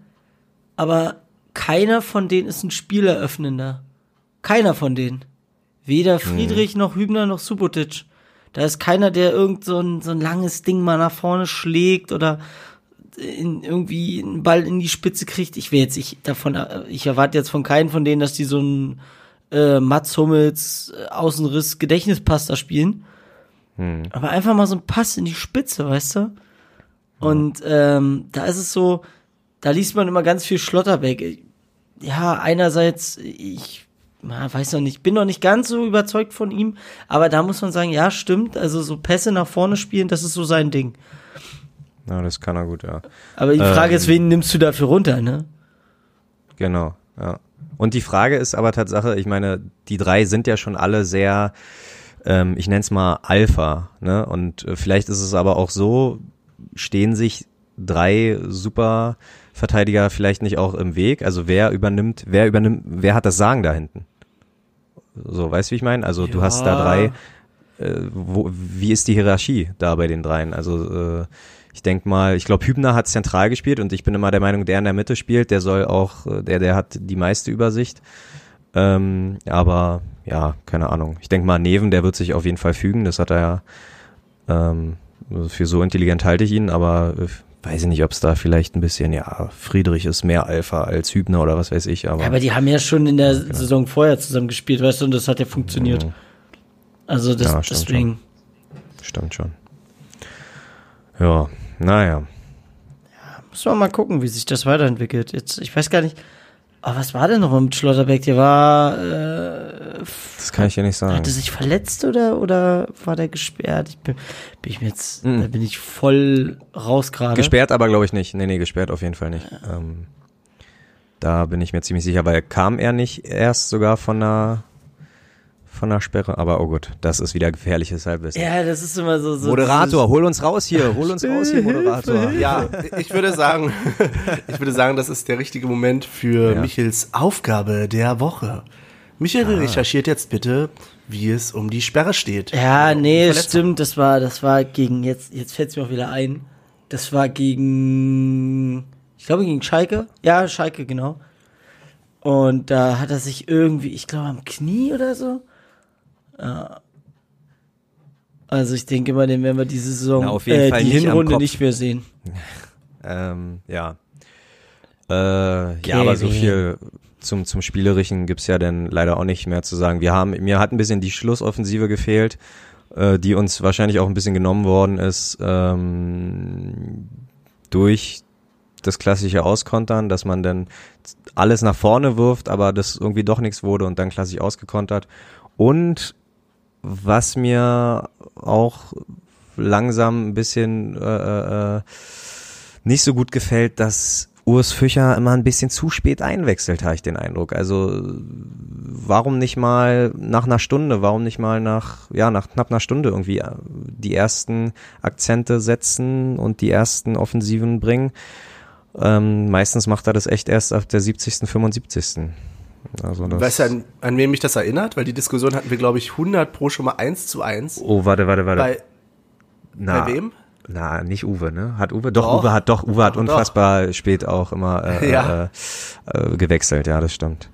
aber keiner von denen ist ein Spieleröffnender. Keiner von denen. Weder Friedrich noch Hübner noch Subotic. Da ist keiner, der irgend so ein, so ein langes Ding mal nach vorne schlägt oder in, irgendwie einen Ball in die Spitze kriegt. Ich will jetzt ich davon, ich erwarte jetzt von keinem von denen, dass die so ein äh, Mats Hummels äh, Außenriss Gedächtnispass da spielen. Aber einfach mal so ein Pass in die Spitze, weißt du? Und ähm, da ist es so, da liest man immer ganz viel Schlotterbeck. Ja, einerseits, ich na, weiß noch nicht, bin noch nicht ganz so überzeugt von ihm, aber da muss man sagen, ja, stimmt, also so Pässe nach vorne spielen, das ist so sein Ding. Ja, das kann er gut, ja. Aber die Frage Ähm. ist, wen nimmst du dafür runter, ne? Genau, ja. Und die Frage ist aber Tatsache, ich meine, die drei sind ja schon alle sehr, ähm, ich nenne es mal Alpha, ne? Und äh, vielleicht ist es aber auch so, stehen sich drei super Verteidiger vielleicht nicht auch im Weg? Also wer übernimmt, wer übernimmt, wer hat das Sagen da hinten? So, weißt du, wie ich meine? Also du hast da Ja. drei, äh, wo, wie ist die Hierarchie da bei den dreien? Also äh, ich denk mal, ich glaube, Hübner hat zentral gespielt und ich bin immer der Meinung, der in der Mitte spielt, der soll auch, äh, der, der hat die meiste Übersicht. Ähm, aber ja, keine Ahnung. Ich denk mal, Neven, der wird sich auf jeden Fall fügen, das hat er ja. Ähm, also für so intelligent halte ich ihn, aber äh, weiß ich nicht, ob es da vielleicht ein bisschen, ja, Friedrich ist mehr Alpha als Hübner oder was weiß ich, aber, Ja, aber die haben ja schon in der Saison vorher zusammen gespielt, weißt du, und das hat ja funktioniert. Also das, Ja, stimmt deswegen. stimmt schon. Ja, naja. Müssen wir mal gucken, wie sich das weiterentwickelt. Jetzt, ich weiß gar nicht. Aber was war denn noch mit Schlotterbeck? Der war, äh, Das kann ich ja nicht sagen. hat er sich verletzt oder, oder war der gesperrt? Ich bin, bin ich mir jetzt, Mhm. da bin ich voll raus gerade. Gesperrt aber glaube ich nicht. Nee, nee, gesperrt auf jeden Fall nicht. Ähm, da bin ich mir ziemlich sicher, weil kam er nicht erst sogar von einer von einer Sperre, aber oh gut, das ist wieder gefährliches Halbwissen. Ja, das ist immer so, so Moderator, hol uns raus hier, hol uns raus hier, Moderator. Ja, ich würde sagen, ich würde sagen, das ist der richtige Moment für Ja. Michels Aufgabe der Woche. Michael recherchiert jetzt bitte, wie es um die Sperre steht. Ja, Um die nee, stimmt, das war, das war gegen, jetzt, jetzt fällt es mir auch wieder ein. Das war gegen, ich glaube gegen Schalke. Ja, Schalke, genau. Und da hat er sich irgendwie, ich glaube am Knie oder so. Ja. Also ich denke mal, den werden wir diese Saison, Na, auf jeden äh, Fall die nicht Hinrunde nicht mehr sehen. Ähm, ja. Äh, ja, aber so viel zum, zum Spielerischen gibt's ja dann leider auch nicht mehr zu sagen. Wir haben, mir hat ein bisschen die Schlussoffensive gefehlt, äh, die uns wahrscheinlich auch ein bisschen genommen worden ist, ähm, durch das klassische Auskontern, dass man dann alles nach vorne wirft, aber das irgendwie doch nichts wurde und dann klassisch ausgekontert. Und was mir auch langsam ein bisschen äh, äh, nicht so gut gefällt, dass Urs Fischer immer ein bisschen zu spät einwechselt, habe ich den Eindruck. Also warum nicht mal nach einer Stunde, warum nicht mal nach, ja, nach knapp einer Stunde irgendwie äh, die ersten Akzente setzen und die ersten Offensiven bringen. Ähm, meistens macht er das echt erst ab der 70., 75. Also Weißt du, an, an wen mich das erinnert? Weil die Diskussion hatten wir, glaube ich, 100 pro schon mal 1 zu 1. Oh, warte, warte, warte. Bei, na, bei wem? Na, nicht Uwe, ne? Hat Uwe? Doch, Doch. Uwe hat doch, Uwe hat Doch, unfassbar spät auch immer äh, Ja. äh, äh, gewechselt, ja, das stimmt.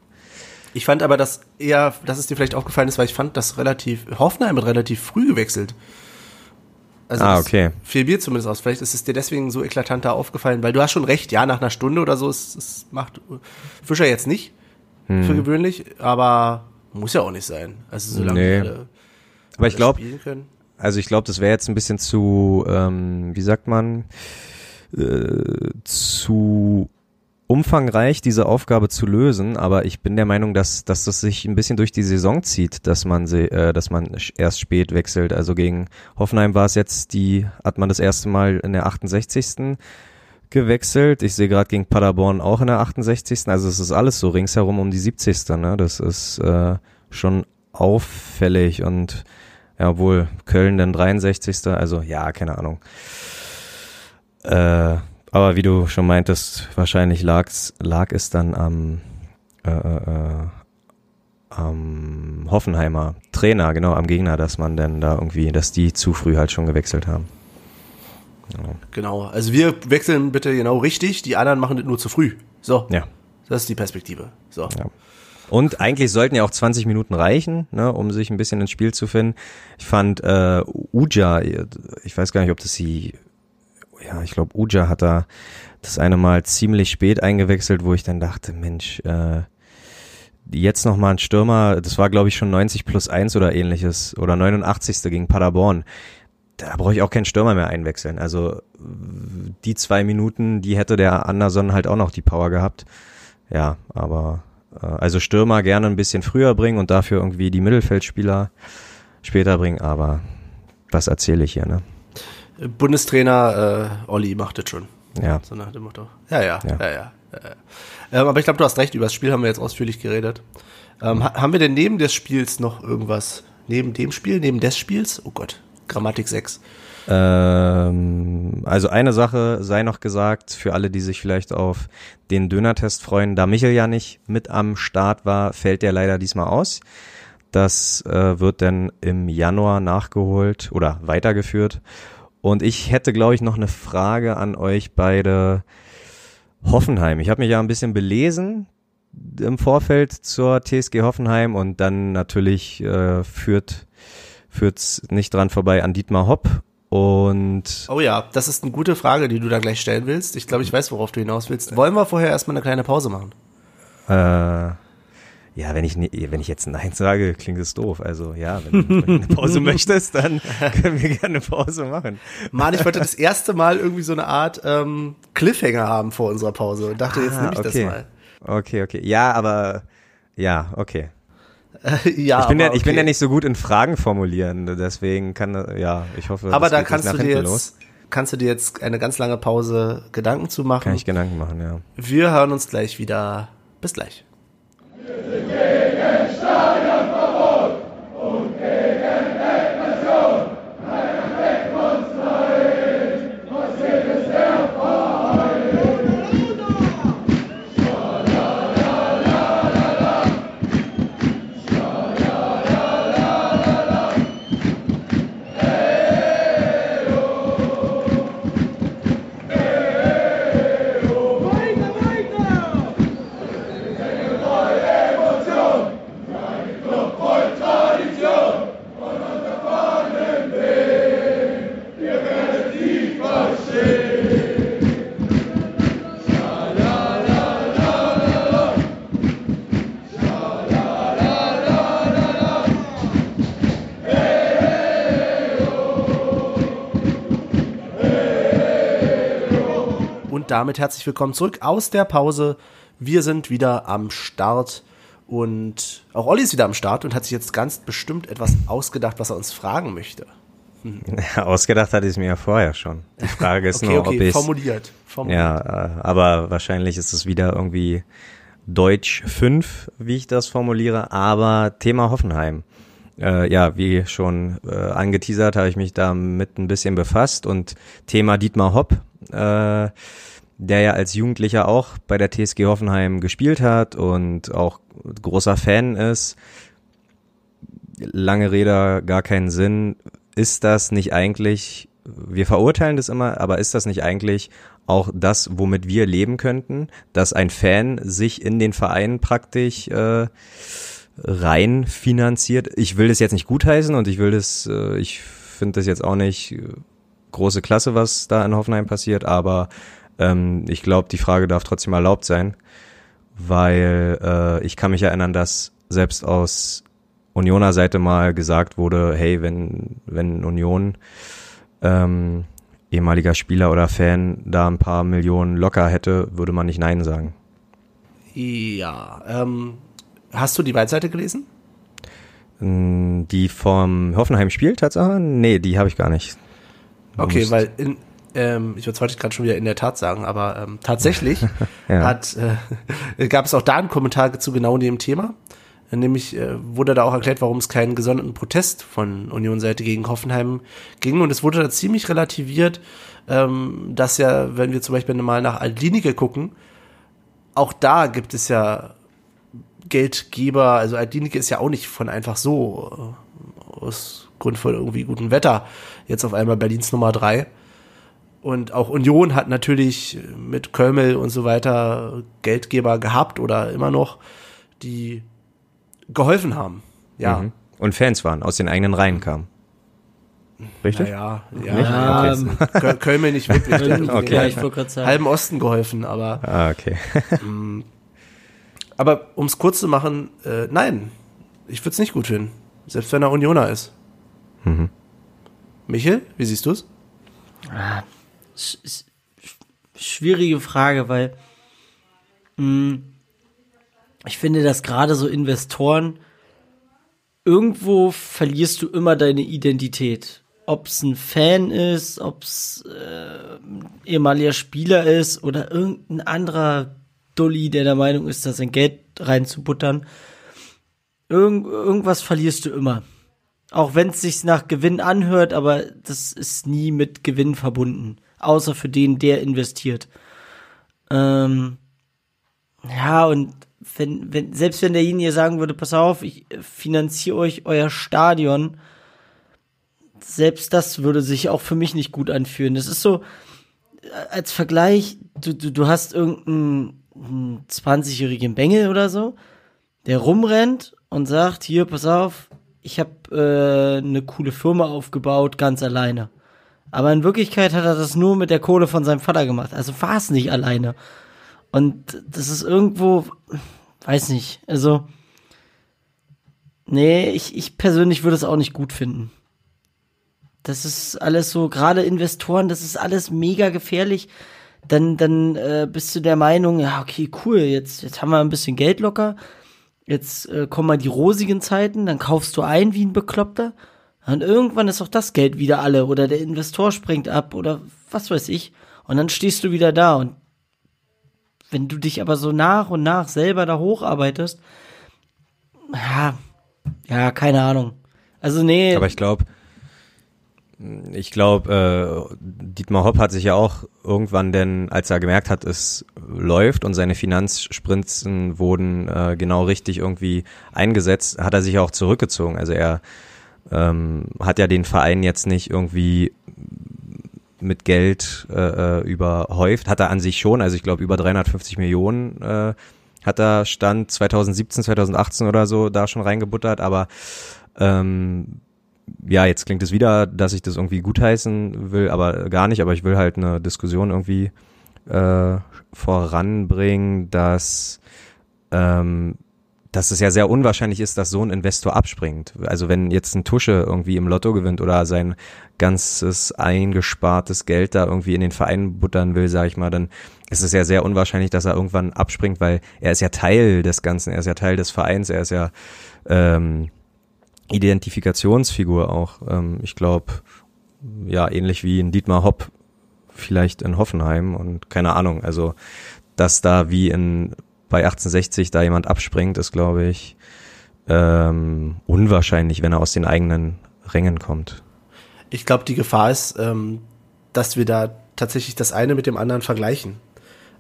Ich fand aber, dass eher, dass es dir vielleicht aufgefallen ist, weil ich fand, dass relativ, Hoffenheim hat relativ früh gewechselt. Also Ah, okay. Fiel mir zumindest aus. Vielleicht ist es dir deswegen so eklatanter aufgefallen, weil du hast schon recht, ja, nach einer Stunde oder so, es, es macht Fischer jetzt nicht Hm. für gewöhnlich, aber muss ja auch nicht sein. Also solange Nee. alle, Aber ich glaube, können. also ich glaube, das wäre jetzt ein bisschen zu, ähm, wie sagt man, äh, zu umfangreich, diese Aufgabe zu lösen, aber ich bin der Meinung, dass, dass das sich ein bisschen durch die Saison zieht, dass man sie, äh, dass man erst spät wechselt. Also gegen Hoffenheim war es jetzt die, hat man das erste Mal in der 68. gewechselt. Ich sehe gerade gegen Paderborn auch in der 68. Also es ist alles so ringsherum um die 70. Ne? Das ist äh, schon auffällig und ja, obwohl Köln dann 63. Also ja, keine Ahnung. Äh, aber wie du schon meintest, wahrscheinlich lag's, lag es dann am, äh, äh, am Hoffenheimer Trainer, genau, am Gegner, dass man dann da irgendwie, dass die zu früh halt schon gewechselt haben. Ja. Genau, also wir wechseln bitte genau richtig, die anderen machen das nur zu früh. So. Ja. Das ist die Perspektive. So. Ja. Und eigentlich sollten ja auch 20 Minuten reichen, ne, um sich ein bisschen ins Spiel zu finden. Ich fand äh, Uja, ich weiß gar nicht, ob das sie ja, ich glaube, Uja hat da das eine Mal ziemlich spät eingewechselt, wo ich dann dachte, Mensch, äh, jetzt nochmal ein Stürmer, das war glaube ich schon 90 plus 1 oder ähnliches oder 89. gegen Paderborn. Da brauche ich auch keinen Stürmer mehr einwechseln. Also die zwei Minuten, die hätte der Anderson halt auch noch die Power gehabt. Ja, aber äh, also Stürmer gerne ein bisschen früher bringen und dafür irgendwie die Mittelfeldspieler später bringen, aber was erzähle ich hier, ne? Bundestrainer äh, Olli macht das schon. Ja. So nach dem Motto. Ja, ja, ja, ja. ja, ja. Ähm, aber ich glaube, du hast recht, über das Spiel haben wir jetzt ausführlich geredet. Ähm, ha haben wir denn neben des Spiels noch irgendwas? Neben dem Spiel, neben des Spiels? Oh Gott, Grammatik 6. Ähm, also eine Sache sei noch gesagt, für alle, die sich vielleicht auf den Dönertest freuen, da Michel ja nicht mit am Start war, fällt der leider diesmal aus. Das äh, wird dann im Januar nachgeholt oder weitergeführt. Und ich hätte, glaube ich, noch eine Frage an euch beide. Hoffenheim. Ich habe mich ja ein bisschen belesen im Vorfeld zur TSG Hoffenheim und dann natürlich äh, führt führt's nicht dran vorbei an Dietmar Hopp und Oh ja, das ist eine gute Frage, die du da gleich stellen willst. Ich glaube, ich weiß, worauf du hinaus willst. Wollen wir vorher erstmal eine kleine Pause machen? äh, ja, wenn ich, wenn ich jetzt Nein sage, klingt es doof. Also ja, wenn, du eine Pause möchtest, dann können wir gerne eine Pause machen. Mann, ich wollte das erste Mal irgendwie so eine Art ähm, Cliffhanger haben vor unserer Pause und dachte, jetzt Ah, nehme ich okay. das mal. Okay, okay. Ja, aber ja, okay. ja, Ich bin, ja, aber ich bin okay. ja nicht so gut in Fragen formulieren, deswegen kann, ja, ich hoffe, Aber da kannst du dir jetzt, kannst du dir jetzt eine ganz lange Pause Gedanken zu machen. Kann ich Gedanken machen, ja. Wir hören uns gleich wieder. Bis gleich. Und damit herzlich willkommen zurück aus der Pause. Wir sind wieder am Start und auch Olli ist wieder am Start und hat sich jetzt ganz bestimmt etwas ausgedacht, was er uns fragen möchte. Ausgedacht hatte ich es mir ja vorher schon. Die Frage ist Okay, nur, ob okay, ich formuliert. formuliert. Ja, äh, aber wahrscheinlich ist es wieder irgendwie Deutsch 5, wie ich das formuliere. Aber Thema Hoffenheim. Äh, ja, wie schon äh, angeteasert, habe ich mich damit ein bisschen befasst. Und Thema Dietmar Hopp, äh, der ja als Jugendlicher auch bei der TSG Hoffenheim gespielt hat und auch großer Fan ist. Lange Rede, gar keinen Sinn. Ist das nicht eigentlich, wir verurteilen das immer, aber ist das nicht eigentlich auch das, womit wir leben könnten, dass ein Fan sich in den Verein praktisch äh, rein finanziert? Ich will das jetzt nicht gutheißen und ich will das, äh, ich finde das jetzt auch nicht äh, große Klasse, was da in Hoffenheim passiert, aber ähm, ich glaube, die Frage darf trotzdem erlaubt sein, weil äh, ich kann mich erinnern, dass selbst aus Unioner Seite mal gesagt wurde, hey, wenn, wenn Union ähm, ehemaliger Spieler oder Fan da ein paar Millionen locker hätte, würde man nicht Nein sagen. Ja, ähm, hast du die Waldseite gelesen? Mm, Die vom Hoffenheim-Spiel Tatsache? Nee, die habe ich gar nicht. Okay, weil in, ähm, ich wollte gerade schon wieder in der Tat sagen, aber ähm, tatsächlich Ja. hat äh, gab es auch da einen Kommentar zu genau dem Thema. Nämlich äh, wurde da auch erklärt, warum es keinen gesonderten Protest von Union-Seite gegen Hoffenheim ging. Und es wurde da ziemlich relativiert, ähm, dass ja, wenn wir zum Beispiel mal nach Altlinike gucken, auch da gibt es ja Geldgeber, also Altlinike ist ja auch nicht von einfach so äh, aus Grund von irgendwie gutem Wetter jetzt auf einmal Berlins Nummer drei. Und auch Union hat natürlich mit Kölmel und so weiter Geldgeber gehabt oder immer noch, die geholfen haben. Ja. Mhm. Und Fans waren, aus den eigenen Reihen kamen. Richtig? Naja, ja. Ja, ja. ähm, Köl- Kölmel nicht wirklich. Okay. Ja, ich wollte gerade sagen. halben Osten geholfen, aber Ah, okay. Aber um es kurz zu machen, äh, nein, ich würde es nicht gut finden. Selbst wenn er Unioner ist. Michel, wie siehst du es? Sch- schwierige Frage, weil mh, ich finde, dass gerade so Investoren irgendwo verlierst du immer deine Identität. Ob es ein Fan ist, ob es äh, ehemaliger Spieler ist oder irgendein anderer Dulli, der der Meinung ist, da sein Geld reinzubuttern. Irgend, irgendwas verlierst du immer. Auch wenn es sich nach Gewinn anhört, aber das ist nie mit Gewinn verbunden. Außer für den, der investiert. Ähm, ja, und wenn, wenn, selbst wenn derjenige sagen würde, pass auf, ich finanziere euch euer Stadion, selbst das würde sich auch für mich nicht gut anfühlen. Das ist so, äh, als Vergleich, du, du, du hast irgendeinen einen 20-jährigen Bengel oder so, der rumrennt und sagt, hier, pass auf, ich habe äh, eine coole Firma aufgebaut, ganz alleine. Aber in Wirklichkeit hat er das nur mit der Kohle von seinem Vater gemacht. Also war es nicht alleine. Und das ist irgendwo, weiß nicht, also, nee, ich, ich persönlich würde es auch nicht gut finden. Das ist alles so, gerade Investoren, das ist alles mega gefährlich. Dann, dann äh, bist du der Meinung, ja, okay, cool, jetzt, jetzt haben wir ein bisschen Geld locker. Jetzt äh, kommen mal die rosigen Zeiten, dann kaufst du ein wie ein Bekloppter. Und irgendwann ist auch das Geld wieder alle oder der Investor springt ab oder was weiß ich. Und dann stehst du wieder da. Und wenn du dich aber so nach und nach selber da hocharbeitest, ja, ja, keine Ahnung. Also nee, Aber ich glaube, ich glaube, äh, Dietmar Hopp hat sich ja auch irgendwann denn, als er gemerkt hat, es läuft und seine Finanzsprinzen wurden äh, genau richtig irgendwie eingesetzt, hat er sich auch zurückgezogen. Also er ähm, hat ja den Verein jetzt nicht irgendwie mit Geld äh, äh, überhäuft, hat er an sich schon, also ich glaube über 350 Millionen äh, hat er Stand 2017, 2018 oder so da schon reingebuttert, aber ähm, ja, jetzt klingt es wieder, dass ich das irgendwie gutheißen will, aber gar nicht, aber ich will halt eine Diskussion irgendwie äh, voranbringen, dass ähm, dass es ja sehr unwahrscheinlich ist, dass so ein Investor abspringt. Also wenn jetzt ein Tusche irgendwie im Lotto gewinnt oder sein ganzes eingespartes Geld da irgendwie in den Verein buttern will, sage ich mal, dann ist es ja sehr unwahrscheinlich, dass er irgendwann abspringt, weil er ist ja Teil des Ganzen, er ist ja Teil des Vereins, er ist ja ähm, Identifikationsfigur auch. Ähm, ich glaube, ja, ähnlich wie ein Dietmar Hopp vielleicht in Hoffenheim und keine Ahnung, also dass da wie in bei 1860 da jemand abspringt, ist glaube ich ähm, unwahrscheinlich, wenn er aus den eigenen Rängen kommt. Ich glaube, die Gefahr ist, ähm, dass wir da tatsächlich das eine mit dem anderen vergleichen.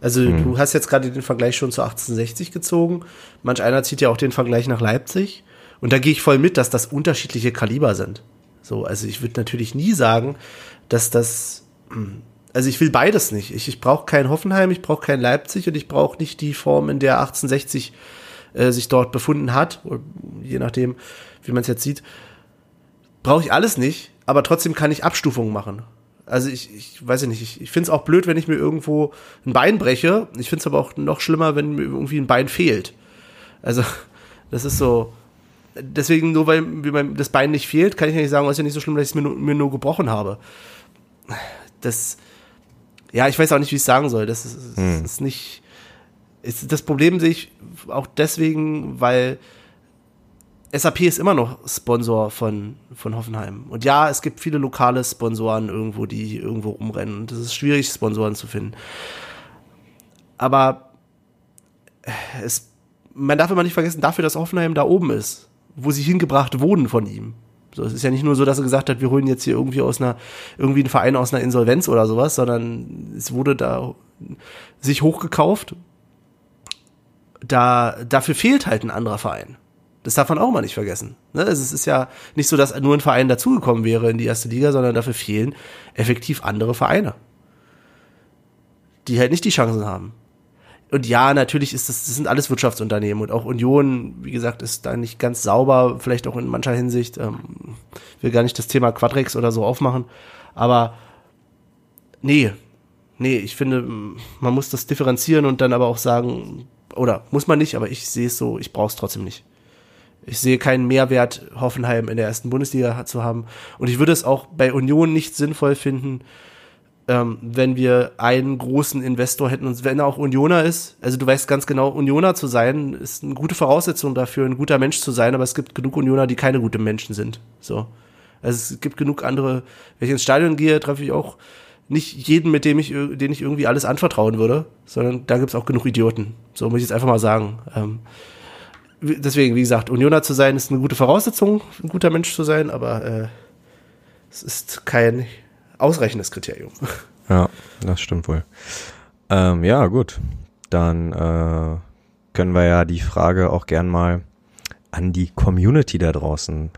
Also du hast jetzt gerade den Vergleich schon zu 1860 gezogen. Manch einer zieht ja auch den Vergleich nach Leipzig. Und da gehe ich voll mit, dass das unterschiedliche Kaliber sind. So, also ich würde natürlich nie sagen, dass das, hm, also ich will beides nicht. Ich, ich brauche kein Hoffenheim, ich brauche kein Leipzig und ich brauche nicht die Form, in der 1860 äh, sich dort befunden hat, je nachdem, wie man es jetzt sieht. Brauche ich alles nicht, aber trotzdem kann ich Abstufungen machen. Also ich, ich weiß nicht, ich, ich finde es auch blöd, wenn ich mir irgendwo ein Bein breche. Ich finde es aber auch noch schlimmer, wenn mir irgendwie ein Bein fehlt. Also, das ist so. Deswegen, nur weil mir das Bein nicht fehlt, kann ich ja nicht sagen, es ist ja nicht so schlimm, dass ich es mir, mir nur gebrochen habe. Das, ja, ich weiß auch nicht, wie ich es sagen soll. Das ist, ist nicht, ist, das Problem sehe ich auch deswegen, weil SAP ist immer noch Sponsor von, von Hoffenheim. Und ja, es gibt viele lokale Sponsoren irgendwo, die irgendwo rumrennen. Und es ist schwierig, Sponsoren zu finden. Aber es, man darf immer nicht vergessen, dafür, dass Hoffenheim da oben ist, wo sie hingebracht wurden von ihm. So, es ist ja nicht nur so, dass er gesagt hat, wir holen jetzt hier irgendwie aus einer, irgendwie einen Verein aus einer Insolvenz oder sowas, sondern es wurde da sich hochgekauft. Da, dafür fehlt halt ein anderer Verein. Das darf man auch mal nicht vergessen. Ne? Es ist ja nicht so, dass nur ein Verein dazugekommen wäre in die erste Liga, sondern dafür fehlen effektiv andere Vereine. Die halt nicht die Chancen haben. Und ja, natürlich ist das, das sind alles Wirtschaftsunternehmen und auch Union, wie gesagt, ist da nicht ganz sauber, vielleicht auch in mancher Hinsicht. Ähm, will gar nicht das Thema Quadrex oder so aufmachen. Aber nee, nee, ich finde, man muss das differenzieren und dann aber auch sagen, oder muss man nicht, aber ich sehe es so, ich brauche es trotzdem nicht. Ich sehe keinen Mehrwert, Hoffenheim in der ersten Bundesliga zu haben. Und ich würde es auch bei Union nicht sinnvoll finden, ähm, wenn wir einen großen Investor hätten und wenn er auch Unioner ist. Also du weißt ganz genau, Unioner zu sein ist eine gute Voraussetzung dafür, ein guter Mensch zu sein, aber es gibt genug Unioner, die keine guten Menschen sind. So. Also es gibt genug andere, wenn ich ins Stadion gehe, treffe ich auch nicht jeden, mit dem ich, den ich irgendwie alles anvertrauen würde, sondern da gibt es auch genug Idioten. So muss ich jetzt einfach mal sagen. Ähm, deswegen, wie gesagt, Unioner zu sein, ist eine gute Voraussetzung, ein guter Mensch zu sein, aber äh, es ist kein ausreichendes Kriterium. Ja, das stimmt wohl. Ähm, ja, gut. Dann äh, können wir ja die Frage auch gern mal an die Community da draußen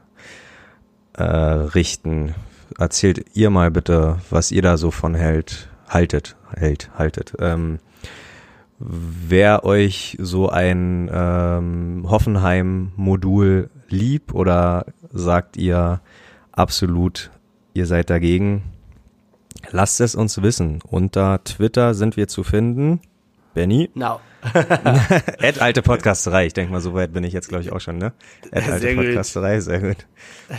äh, richten. Erzählt ihr mal bitte, was ihr da so von hält, haltet, hält, haltet. Ähm, wer euch so ein ähm, Hoffenheim-Modul lieb oder sagt ihr absolut, ihr seid dagegen? Lasst es uns wissen. Unter Twitter sind wir zu finden. Benny? Now. Ad alte Podcasterei. Ich denke mal, so weit bin ich jetzt, glaube ich, auch schon, ne? Ad alte Sehr gut. Podcasterei, sehr gut.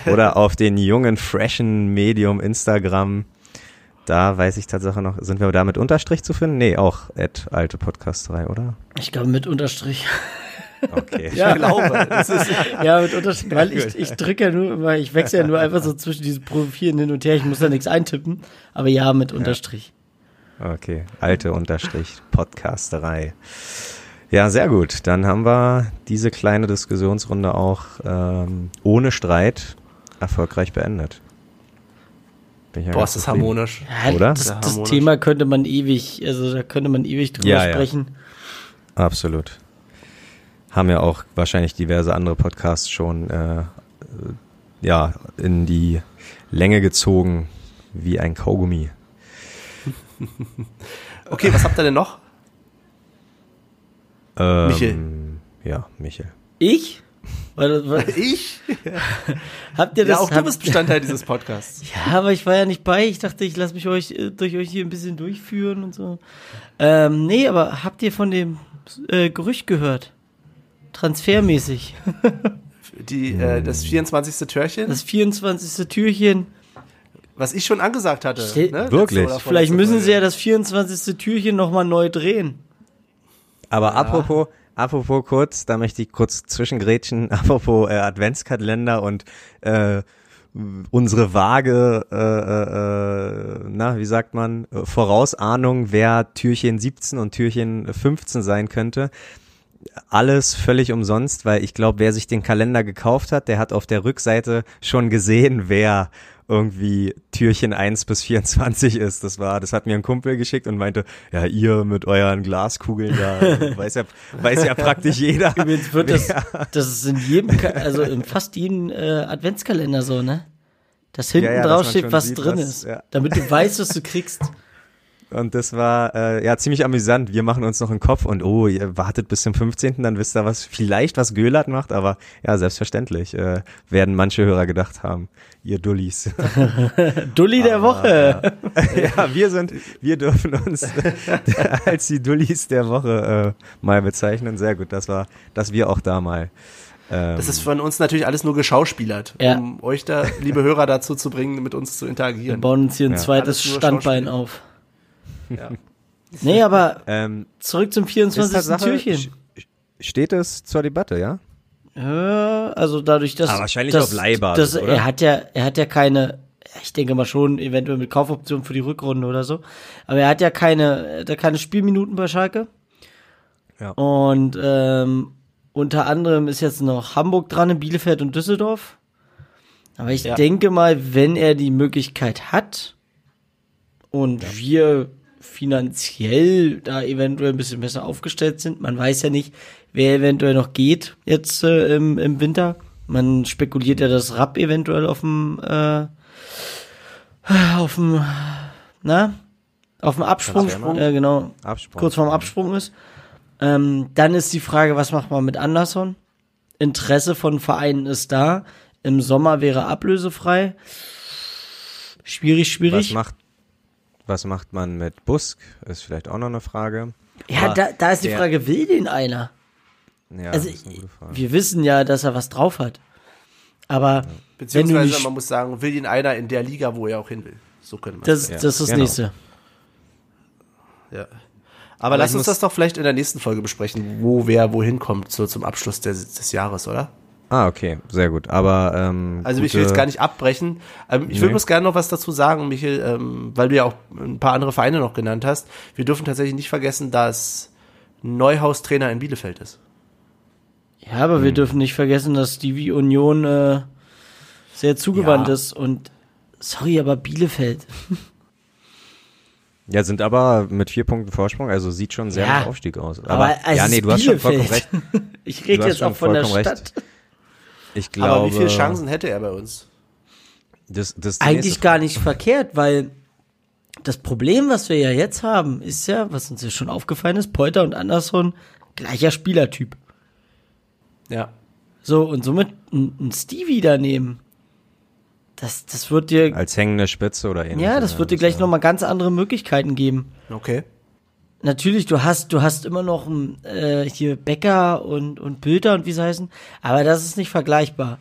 Oder auf den jungen, freshen Medium Instagram. Da weiß ich tatsächlich noch, sind wir da mit Unterstrich zu finden? Nee, auch Ad alte Podcasterei, oder? Ich glaube mit Unterstrich. Okay. Ich glaube, es ist, ja, mit Unterstrich, weil ich, ich drücke ja nur immer, ich wechsle ja nur einfach so zwischen diesen Profilen hin und her. Ich muss da nichts eintippen. Aber ja, mit Unterstrich. Okay, alte Unterstrich, Podcasterei. Ja, sehr gut. Dann haben wir diese kleine Diskussionsrunde auch ähm, ohne Streit erfolgreich beendet. Bin ja boah, ist das harmonisch. Ja, Oder? Das, Sehr das harmonisch. Thema könnte man ewig, also da könnte man ewig drüber Ja, ja. sprechen. Absolut. Haben ja auch wahrscheinlich diverse andere Podcasts schon äh, ja in die Länge gezogen wie ein Kaugummi. Okay, was habt ihr denn noch? Ähm, Michel. Ja, Michel. Ich? Ich? habt ihr das? ja, auch du bist Bestandteil dieses Podcasts. Ja, aber ich war ja nicht bei. Ich dachte, ich lasse mich euch äh, durch euch hier ein bisschen durchführen und so. Ähm, nee, aber habt ihr von dem äh, Gerücht gehört? Transfermäßig. Die, äh, das 24. Türchen, Das 24. Türchen. was ich schon angesagt hatte. Stell- Ne? Wirklich? Vielleicht müssen sie ja das 24. Türchen nochmal neu drehen. Aber apropos, apropos kurz, da möchte ich kurz zwischengrätschen, apropos äh, Adventskalender und äh, unsere vage, äh, äh, äh, na, wie sagt man, äh, Vorausahnung, wer Türchen 17 und Türchen 15 sein könnte. Alles völlig umsonst, weil ich glaube, wer sich den Kalender gekauft hat, der hat auf der Rückseite schon gesehen, wer irgendwie Türchen 1 bis 24 ist. Das war, das hat mir ein Kumpel geschickt und meinte, ja, ihr mit euren Glaskugeln da, weiß ja, weiß ja praktisch jeder. Übrigens wird das, das ist in jedem, also in fast jedem äh, Adventskalender so, ne? Dass hinten Ja, ja, dass drauf man steht, was sieht, drin was- ist. ja. Damit du weißt, was du kriegst. Und das war äh, ja ziemlich amüsant. Wir machen uns noch einen Kopf und oh, ihr wartet bis zum 15., dann wisst ihr was, vielleicht was Göhlert macht, aber ja, selbstverständlich äh, werden manche Hörer gedacht haben, ihr Dullis. Dulli der Woche. ja, wir sind, wir dürfen uns als die Dullis der Woche äh, mal bezeichnen. Sehr gut, das war, dass wir auch da mal. Ähm, Das ist von uns natürlich alles nur geschauspielert, Ja. um euch da, liebe Hörer, dazu zu bringen, mit uns zu Wir interagieren. bauen uns hier ein Ja. zweites Standbein auf. Ja. Nee, aber Ähm, zurück zum ist 24. Tatsache- Türchen. sch- Steht es zur Debatte, ja? Ja, also dadurch, dass. Aber wahrscheinlich dass, auf Leihbasis, dass, oder? Er hat ja, er hat ja keine, ich denke mal schon, eventuell mit Kaufoption für die Rückrunde oder so. Aber er hat ja keine, er hat ja keine Spielminuten bei Schalke. Ja. Und ähm, unter anderem ist jetzt noch Hamburg dran, Bielefeld und Düsseldorf. Aber ich Ja. denke mal, wenn er die Möglichkeit hat und wir finanziell da eventuell ein bisschen besser aufgestellt sind, man weiß ja nicht, wer eventuell noch geht jetzt äh, im, im Winter. Man spekuliert ja, dass Rapp eventuell auf dem äh, auf dem na auf dem Absprung, äh, genau, Absprung. kurz vorm Absprung ist. Ähm, dann ist die Frage, was macht man mit Anderson? Interesse von Vereinen ist da. Im Sommer wäre ablösefrei. Schwierig, Was schwierig. macht, was macht man mit Busk? Ist vielleicht auch noch eine Frage. Ja, Aber da, da ist die der- Frage, will den einer? Ja, Also, das ist eine gute Frage. wir wissen ja, dass er was drauf hat. Aber wenn du Beziehungsweise nicht, man muss sagen, will ihn einer in der Liga, wo er auch hin will. So können wir das, Ja, das ist das genau. nächste. Ja. Aber, ich lass uns das doch vielleicht in der nächsten Folge besprechen, wo wer wohin kommt, so zum Abschluss des, des Jahres, oder? Ah, okay, sehr gut. Aber ähm, Also ich will jetzt gar nicht abbrechen. Ähm, ich Nee. würde bloß gerne noch was dazu sagen, Michael, ähm, weil du ja auch ein paar andere Vereine noch genannt hast. Wir dürfen tatsächlich nicht vergessen, dass Neuhaus Trainer in Bielefeld ist. Ja, aber Hm. wir dürfen nicht vergessen, dass die Union äh, sehr zugewandt Ja. ist und sorry, aber Bielefeld. Ja, sind aber mit vier Punkten Vorsprung, also sieht schon sehr Ja. nach Aufstieg aus. Aber, Aber es ja, nee, du hast schon vollkommen recht. Bielefeld. Ich rede jetzt auch von der Stadt. recht. Ich glaube, Aber wie viele Chancen hätte er bei uns? Das, das Eigentlich gar nicht verkehrt, weil das Problem, was wir ja jetzt haben, ist ja, was uns ja schon aufgefallen ist, Polter und Anderson, gleicher Spielertyp. Ja. So, und somit ein, ein Stevie daneben. Das, das wird dir, Als hängende Spitze oder ähnliches. ja, das wird dir gleich nochmal ganz andere Möglichkeiten geben. Okay. Natürlich, du hast, du hast immer noch äh, hier Becker und, und Bilder und wie sie heißen, aber das ist nicht vergleichbar.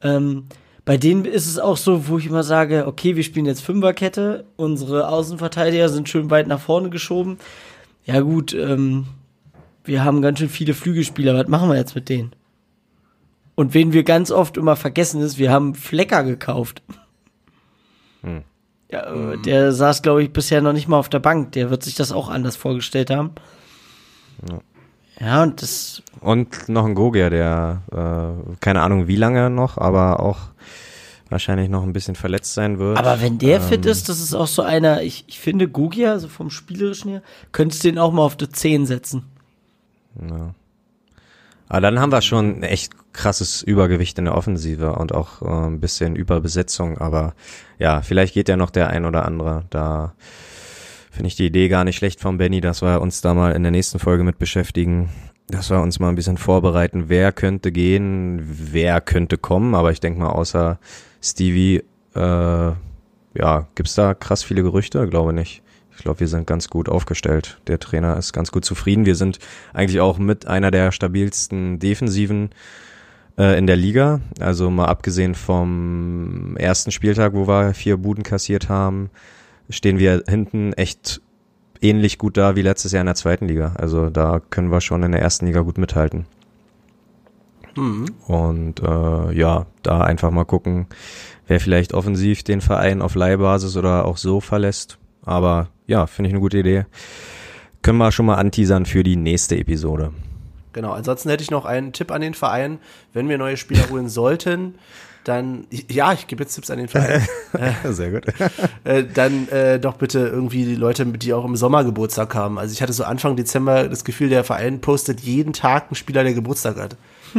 Ähm, bei denen ist es auch so, wo ich immer sage, okay, wir spielen jetzt Fünferkette, unsere Außenverteidiger sind schön weit nach vorne geschoben. Ja gut, ähm, wir haben ganz schön viele Flügelspieler, was machen wir jetzt mit denen? Und wen wir ganz oft immer vergessen ist, wir haben Flecker gekauft. Hm. Ja, äh, der saß, glaube ich, bisher noch nicht mal auf der Bank. Der wird sich das auch anders vorgestellt haben. Ja, und das, Und noch ein Gogia, der, äh, keine Ahnung wie lange noch, aber auch wahrscheinlich noch ein bisschen verletzt sein wird. aber wenn der Ähm, fit ist, das ist auch so einer, ich, ich finde Gugia, also vom Spielerischen her, könntest du den auch mal auf die 10 setzen. Ja. Aber dann haben wir schon ein echt krasses Übergewicht in der Offensive und auch äh, ein bisschen Überbesetzung. Aber ja, vielleicht geht ja noch der ein oder andere. Da finde ich die Idee gar nicht schlecht von Benny, dass wir uns da mal in der nächsten Folge mit beschäftigen. Dass wir uns mal ein bisschen vorbereiten, wer könnte gehen, wer könnte kommen. Aber ich denke mal, außer Stevie, äh, ja, gibt's da krass viele Gerüchte? Glaube nicht. Ich glaube, wir sind ganz gut aufgestellt. Der Trainer ist ganz gut zufrieden. Wir sind eigentlich auch mit einer der stabilsten Defensiven äh, in der Liga. Also mal abgesehen vom ersten Spieltag, wo wir vier Buden kassiert haben, stehen wir hinten echt ähnlich gut da wie letztes Jahr in der zweiten Liga. Also da können wir schon in der ersten Liga gut mithalten. Und äh, ja, da einfach mal gucken, wer vielleicht offensiv den Verein auf Leihbasis oder auch so verlässt. Aber ja, finde ich eine gute Idee. Können wir schon mal anteasern für die nächste Episode. Genau. Ansonsten hätte ich noch einen Tipp an den Verein. Wenn wir neue Spieler holen sollten, dann, ja, ich gebe jetzt Tipps an den Verein. Sehr gut. äh, dann äh, doch bitte irgendwie die Leute, die auch im Sommer Geburtstag haben. Also ich hatte so Anfang Dezember das Gefühl, der Verein postet jeden Tag einen Spieler, der Geburtstag hat.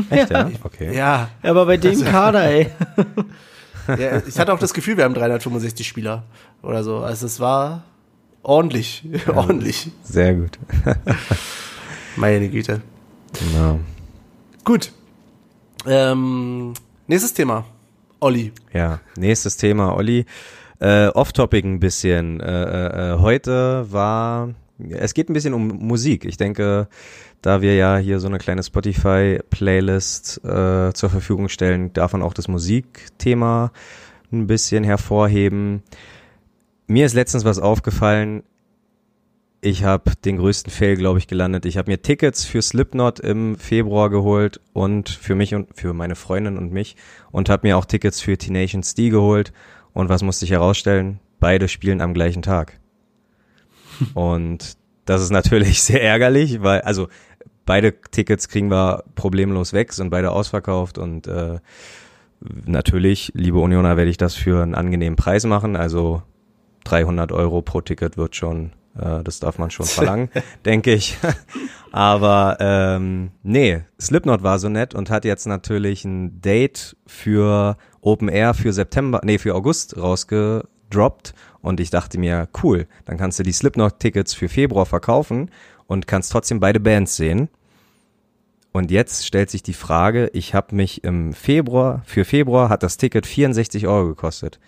Echt, ja? Okay. Ja, Ja, aber bei dem Kader, ey. Ja, ich hatte auch das Gefühl, wir haben 365 Spieler oder so. Also es war ordentlich, ordentlich. Sehr gut. Meine Güte. Genau. Gut. Ähm, nächstes Thema. Olli. Ja, nächstes Thema, Olli. Äh, Off-Topic ein bisschen. Äh, äh, heute war, es geht ein bisschen um Musik. Ich denke, da wir ja hier so eine kleine Spotify-Playlist äh, zur Verfügung stellen, davon auch das Musikthema ein bisschen hervorheben. Mir ist letztens was aufgefallen. ich habe den größten Fail, glaube ich, gelandet. Ich habe mir Tickets für Slipknot im Februar geholt und für mich und für meine Freundin und mich und habe mir auch Tickets für T-Nations D geholt. Und was musste ich herausstellen? Beide spielen am gleichen Tag. und das ist natürlich sehr ärgerlich, weil, also beide Tickets kriegen wir problemlos weg, sind beide ausverkauft und äh, natürlich, liebe Unioner, werde ich das für einen angenehmen Preis machen. Also 300 Euro pro Ticket wird schon äh, das darf man schon verlangen, denke ich. Aber ähm, nee, Slipknot war so nett und hat jetzt natürlich ein Date für Open Air für September, nee, für August rausgedroppt. Und ich dachte mir, cool, dann kannst du die Slipknot-Tickets für Februar verkaufen und kannst trotzdem beide Bands sehen. Und jetzt stellt sich die Frage, ich habe mich im Februar, für Februar hat das Ticket 64 Euro gekostet.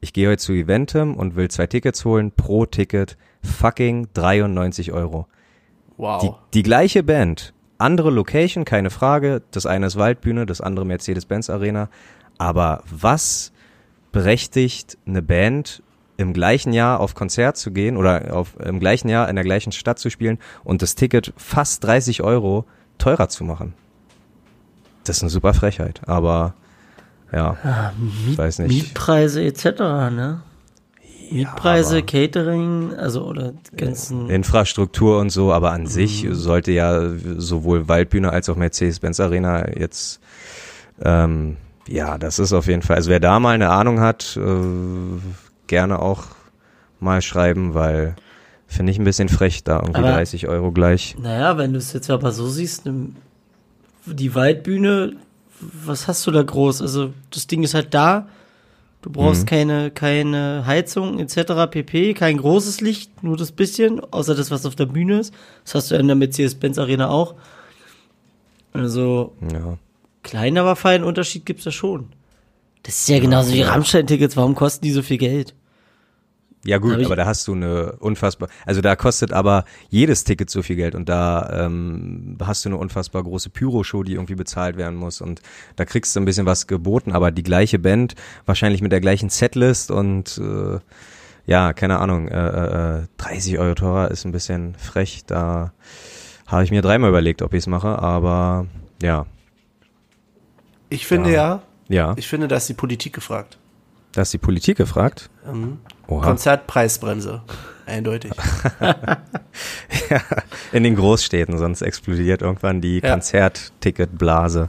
Ich gehe heute zu Eventim und will zwei Tickets holen, pro Ticket fucking 93 Euro. Wow. Die, die gleiche Band, andere Location, keine Frage. Das eine ist Waldbühne, das andere Mercedes-Benz Arena. Aber was berechtigt eine Band im gleichen Jahr auf Konzert zu gehen oder auf, im gleichen Jahr in der gleichen Stadt zu spielen und das Ticket fast 30 Euro teurer zu machen? Das ist eine super Frechheit, aber ja, Ah, Miet, weiß nicht. Mietpreise etc., ne? Mietpreise, aber- Catering, also oder die ganzen. Infrastruktur und so, aber an Mhm. sich sollte ja sowohl Waldbühne als auch Mercedes-Benz Arena jetzt, ähm, ja, das ist auf jeden Fall, also wer da mal eine Ahnung hat, äh, gerne auch mal schreiben, weil finde ich ein bisschen frech, da irgendwie Aber- 30 Euro gleich. Naja, wenn du es jetzt aber so siehst, die Waldbühne, was hast du da groß? Also das Ding ist halt da. Du brauchst Mhm. keine, keine Heizung etc. pp, kein großes Licht, nur das bisschen, außer das, was auf der Bühne ist. Das hast du in der Mercedes-Benz Arena auch. Also Ja. klein, aber feinen Unterschied gibt's da schon. Das ist ja genauso wie Rammstein-Tickets. Warum kosten die so viel Geld? Ja gut, aber da hast du eine unfassbar, also da kostet aber jedes Ticket so viel Geld und da ähm, hast du eine unfassbar große Pyro-Show, die irgendwie bezahlt werden muss und da kriegst du ein bisschen was geboten, aber die gleiche Band, wahrscheinlich mit der gleichen Setlist und äh, ja, keine Ahnung, äh, äh, 30 Euro teurer ist ein bisschen frech, da habe ich mir dreimal überlegt, ob ich es mache, aber ja, Ich finde ja, ja, ich finde, da ist die Politik gefragt. da ist die Politik gefragt. Mhm. Oha. Konzertpreisbremse. Eindeutig. In den Großstädten, sonst explodiert irgendwann die Ja. Konzertticketblase.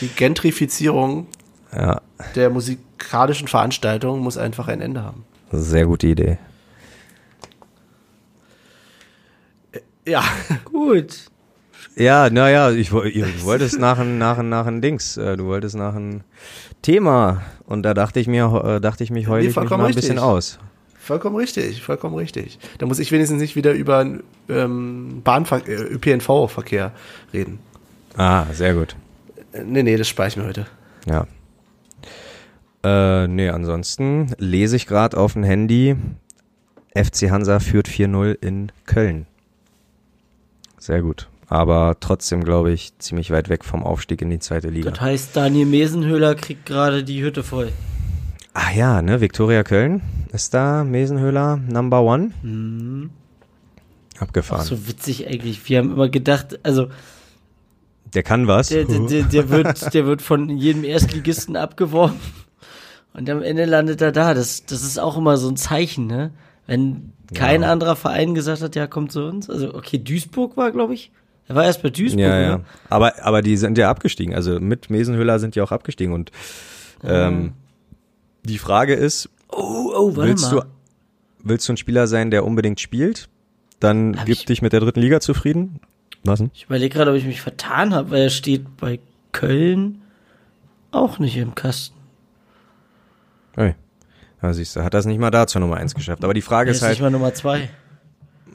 Die Gentrifizierung Ja, der musikalischen Veranstaltung muss einfach ein Ende haben. sehr gute Idee. Ja, Gut. Ja, naja, ich, du wolltest nach ein, nach ein, nach ein Dings, äh, du wolltest nach ein Thema und da dachte ich mir, äh, dachte ich mich heute mich vollkommen mal ein bisschen richtig. aus. vollkommen richtig, vollkommen richtig. Da muss ich wenigstens nicht wieder über ähm, Bahnver äh, ÖPNV-Verkehr reden. Ah, sehr gut. Nee, nee, das spare ich mir heute. Ja. Äh, nee, ansonsten lese ich gerade auf dem Handy, FC Hansa führt 4-0 in Köln. Sehr gut. Aber trotzdem, glaube ich, ziemlich weit weg vom Aufstieg in die zweite Liga. Das heißt, Daniel Mesenhöhler kriegt gerade die Hütte voll. Ah ja, ne, Viktoria Köln ist da, Mesenhöhler, Number One. Mhm. Abgefahren. Auch so witzig eigentlich. Wir haben immer gedacht, also Der kann was. der, der, der, der, wird, der wird von jedem Erstligisten abgeworben. Und am Ende landet er da. Das, das ist auch immer so ein Zeichen, ne? Wenn kein Ja. anderer Verein gesagt hat, ja, kommt zu uns. Also, okay, Duisburg war, glaube ich. Er war erst bei Duisburg, ja, ja. ne? Aber, aber die sind ja abgestiegen. Also mit Mesenhöhler sind die auch abgestiegen. Und ähm, die Frage ist, Oh, oh, willst mal. du, willst du ein Spieler sein, der unbedingt spielt? Dann Hab gib ich- dich mit der dritten Liga zufrieden. Was denn? Ich überlege gerade, ob ich mich vertan habe, weil er steht bei Köln auch nicht im Kasten. Hey. Ja, siehst du, hat das nicht mal da zur Nummer eins geschafft. Aber die Frage Er ist ist halt, nicht mal Nummer zwei.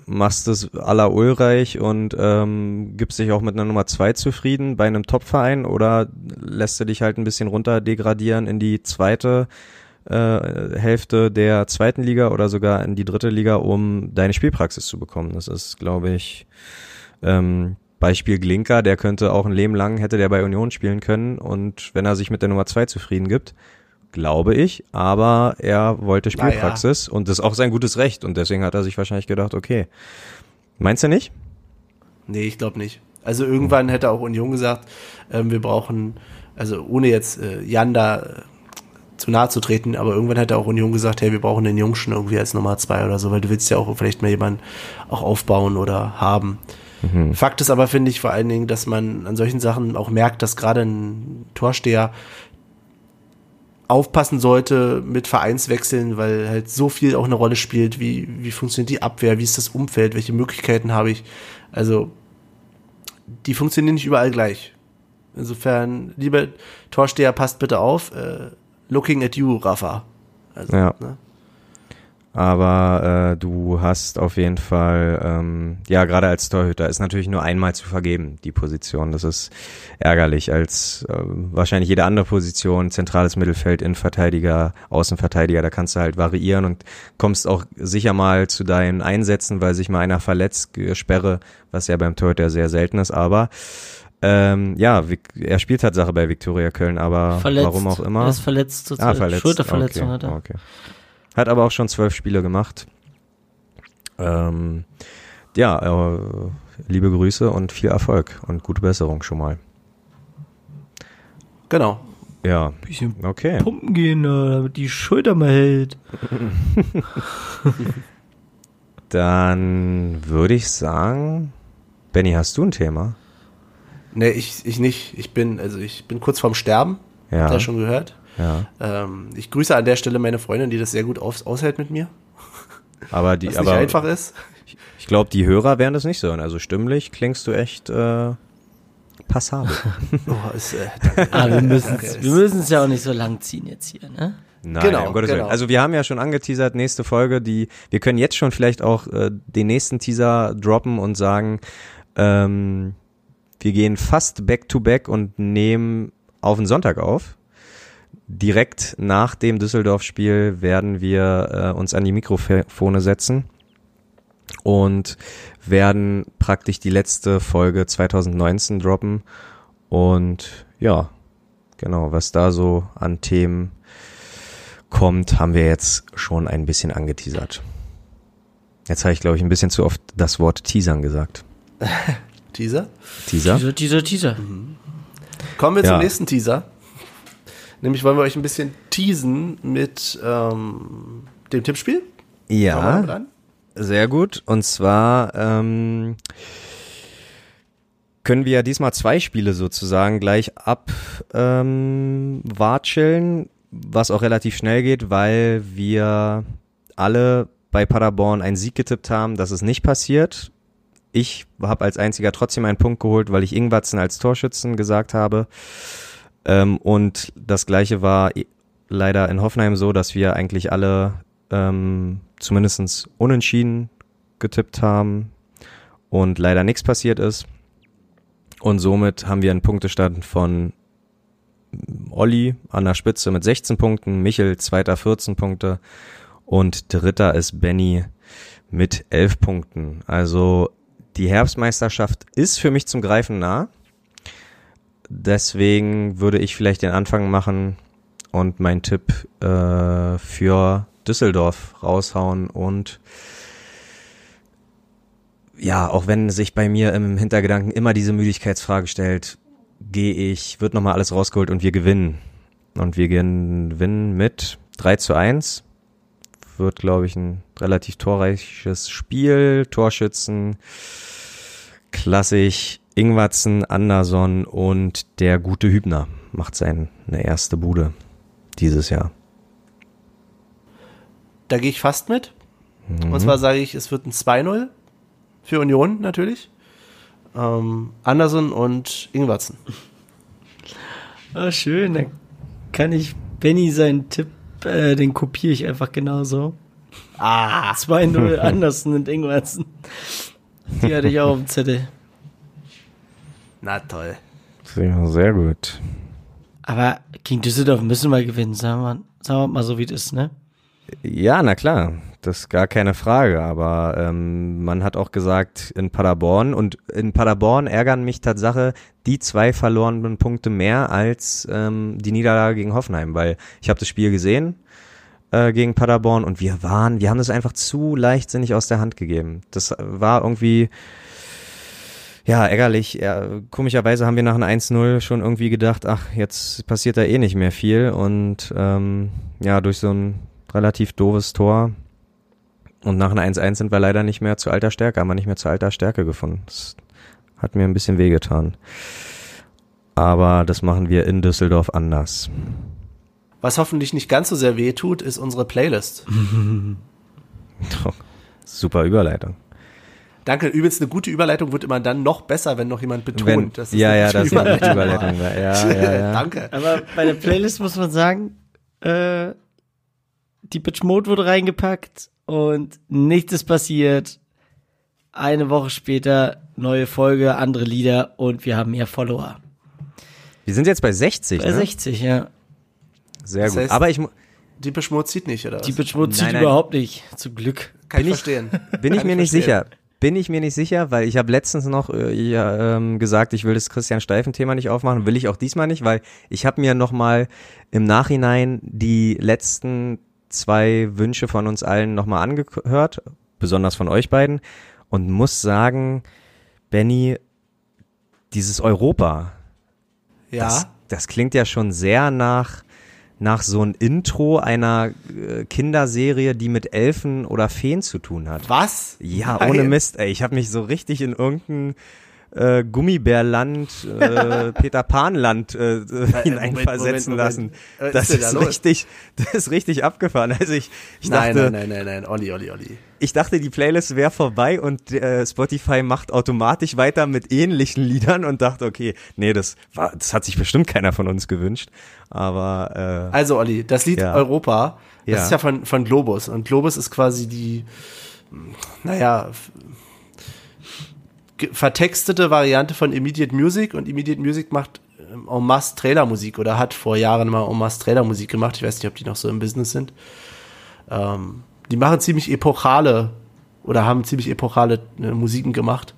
Machst es à la Ulreich und ähm, gibst dich auch mit einer Nummer zwei zufrieden bei einem Topverein oder lässt du dich halt ein bisschen runter degradieren in die zweite äh, Hälfte der zweiten Liga oder sogar in die dritte Liga, um deine Spielpraxis zu bekommen? Das ist, glaube ich, ähm, Beispiel Glinker, der könnte auch ein Leben lang, hätte der bei Union spielen können und wenn er sich mit der Nummer zwei zufrieden gibt, glaube ich, aber er wollte Naja. Spielpraxis und das ist auch sein gutes Recht und deswegen hat er sich wahrscheinlich gedacht, okay, Meinst du nicht? Nee, ich glaube nicht. Also irgendwann hätte auch Union gesagt, ähm, wir brauchen, also ohne jetzt äh, Jan da äh, zu nahe zu treten, aber irgendwann hätte auch Union gesagt, hey, wir brauchen den Jungschen irgendwie als Nummer zwei oder so, weil du willst ja auch vielleicht mal jemanden auch aufbauen oder haben. Fakt ist aber, finde ich, vor allen Dingen, dass man an solchen Sachen auch merkt, dass gerade ein Torsteher aufpassen sollte mit Vereinswechseln, weil halt so viel auch eine Rolle spielt, wie, wie funktioniert die Abwehr, wie ist das Umfeld, welche Möglichkeiten habe ich. Also, die funktionieren nicht überall gleich. Insofern, lieber Torsteher, passt bitte auf. Äh, looking at you, Rafa. Also, Ja. ne? Aber äh, du hast auf jeden Fall, ähm, ja, gerade als Torhüter ist natürlich nur einmal zu vergeben, die Position. Das ist ärgerlich als äh, wahrscheinlich jede andere Position, zentrales Mittelfeld, Innenverteidiger, Außenverteidiger, da kannst du halt variieren und kommst auch sicher mal zu deinen Einsätzen, weil sich mal einer verletzt, äh, Sperre, was ja beim Torhüter sehr selten ist, aber ähm, ja, er spielt Tatsache bei Viktoria Köln, aber verletzt. warum auch immer. Er ist verletzt zurzeit. Ah, verletzt. Schulterverletzung okay, hat er. Okay. Hat aber auch schon zwölf Spiele gemacht. Ähm, ja, äh, liebe Grüße und viel Erfolg und gute Besserung schon mal. Genau. Ja, Bisschen okay. pumpen gehen, äh, damit die Schulter mal hält. Dann würde ich sagen, Benny, hast du ein Thema? Nee, ich, ich nicht. Ich bin, also ich bin kurz vorm Sterben. Ja. Habt ihr schon gehört? Ja. Ähm, ich grüße an der Stelle meine Freundin, die das sehr gut aus, aushält mit mir. Aber die, Was aber nicht einfach ist. ich glaube, die Hörer werden das nicht so. hören. Also stimmlich klingst du echt äh, passabel. Oh, ist, äh, Ah, wir müssen es ja auch nicht so lang ziehen jetzt hier, ne? Nein, Genau, um Gottes genau. Willen. Also wir haben ja schon angeteasert, nächste Folge, die, wir können jetzt schon vielleicht auch äh, den nächsten Teaser droppen und sagen, ähm, wir gehen fast back to back und nehmen auf den Sonntag auf. Direkt nach dem Düsseldorf-Spiel werden wir äh, uns an die Mikrofone setzen und werden praktisch die letzte Folge 2019 droppen. Und ja, genau, was da so an Themen kommt, haben wir jetzt schon ein bisschen angeteasert. Jetzt habe ich, glaube ich, ein bisschen zu oft das Wort teasern gesagt. Teaser. Teaser? Dieser, dieser, dieser. Kommen wir Ja. zum nächsten Teaser. Nämlich wollen wir euch ein bisschen teasen mit ähm, dem Tippspiel. Ja, sehr gut. Und zwar ähm, können wir ja diesmal zwei Spiele sozusagen gleich abwatscheln, ähm, was auch relativ schnell geht, weil wir alle bei Paderborn einen Sieg getippt haben. Das ist nicht passiert. Ich habe als einziger trotzdem einen Punkt geholt, weil ich Ingwatzen als Torschützen gesagt habe. Ähm, und das gleiche war leider in Hoffenheim so, dass wir eigentlich alle ähm, zumindest unentschieden getippt haben und leider nichts passiert ist. Und somit haben wir einen Punktestand von Olli an der Spitze mit 16 Punkten, Michel zweiter 14 Punkte und dritter ist Benny mit 11 Punkten. Also die Herbstmeisterschaft ist für mich zum Greifen nah. Deswegen würde ich vielleicht den Anfang machen und meinen Tipp äh, für Düsseldorf raushauen und ja, auch wenn sich bei mir im Hintergedanken immer diese Müdigkeitsfrage stellt, gehe ich, wird nochmal alles rausgeholt und wir gewinnen. Und wir gewinnen mit 3 zu 1. Wird, glaube ich, ein relativ torreiches Spiel. Torschützen, klassisch Ingwatzen, Anderson und der gute Hübner macht seine erste Bude dieses Jahr. Da gehe ich fast mit. Und zwar sage ich, es wird ein 2-0 für Union natürlich. Ähm, Anderson und Ingwatzen. Ah, schön. Dann kann ich Benny seinen Tipp, äh, den kopiere ich einfach genauso. Ah. 2-0 Andersen und Ingwersen. Die hatte ich auch auf dem Zettel. Na toll. Sehr gut. Aber gegen Düsseldorf müssen wir gewinnen, sagen wir, sagen wir mal so, wie das ist, ne? Ja, na klar, das ist gar keine Frage. Aber ähm, man hat auch gesagt, in Paderborn und in Paderborn ärgern mich Tatsache die zwei verlorenen Punkte mehr als ähm, die Niederlage gegen Hoffenheim, weil ich habe das Spiel gesehen äh, gegen Paderborn und wir waren, wir haben das einfach zu leichtsinnig aus der Hand gegeben. Das war irgendwie, ja, ärgerlich. Ja, komischerweise haben wir nach einem 1-0 schon irgendwie gedacht, ach, jetzt passiert da eh nicht mehr viel und ähm, ja, durch so ein relativ doofes Tor und nach einem 1-1 sind wir leider nicht mehr zu alter Stärke, haben wir nicht mehr zu alter Stärke gefunden. Das hat mir ein bisschen wehgetan. Aber das machen wir in Düsseldorf anders. Was hoffentlich nicht ganz so sehr weh tut, ist unsere Playlist. Super Überleitung. Danke, übrigens eine gute Überleitung wird immer dann noch besser, wenn noch jemand betont. Wenn, dass es ja, eine ja, das ist eine gute Überleitung. war. Ja, ja, ja. Danke. Aber bei der Playlist muss man sagen, äh, die Bitch Mode wurde reingepackt und nichts ist passiert. Eine Woche später neue Folge, andere Lieder und wir haben mehr Follower. Wir sind jetzt bei 60, Bei ne? 60, ja. Sehr Das gut. heißt- Aber ich Die Beschmutz zieht nicht, oder was? Die Bitch Mode Nein, zieht nein. überhaupt nicht, zum Glück. Kann ich bin ich- verstehen. bin ich mir nicht verstehen. sicher. Bin ich mir nicht sicher, weil ich habe letztens noch äh, ja, ähm, gesagt, ich will das Christian Steifen-Thema nicht aufmachen. Will ich auch diesmal nicht, weil ich habe mir noch mal im Nachhinein die letzten zwei Wünsche von uns allen noch mal angehört, besonders von euch beiden, und muss sagen, Benny, dieses Europa, Ja. das, das klingt ja schon sehr nach, nach so ein Intro einer äh, Kinderserie, die mit Elfen oder Feen zu tun hat. Was? Ja, ohne Mist, ey. Ich habe mich so richtig in irgendein äh, Gummibärland, äh, Peter Pan-Land äh, hineinversetzen Moment, lassen. Das ist richtig, das ist richtig abgefahren. Also ich, ich nein, dachte, nein, nein, nein, nein, Olli, Olli, Olli. Ich dachte, die Playlist wäre vorbei und äh, Spotify macht automatisch weiter mit ähnlichen Liedern und dachte, okay, nee, das war, das hat sich bestimmt keiner von uns gewünscht. Aber äh, Also, Olli, das Lied Ja. Europa, das Ja. ist ja von, von Globus. Und Globus ist quasi die, naja, vertextete Variante von Immediate Music. Und Immediate Music macht ähm, en masse Trailermusik oder hat vor Jahren mal en masse Trailermusik gemacht. Ich weiß nicht, ob die noch so im Business sind. Ähm, die machen ziemlich epochale oder haben ziemlich epochale äh, Musiken gemacht.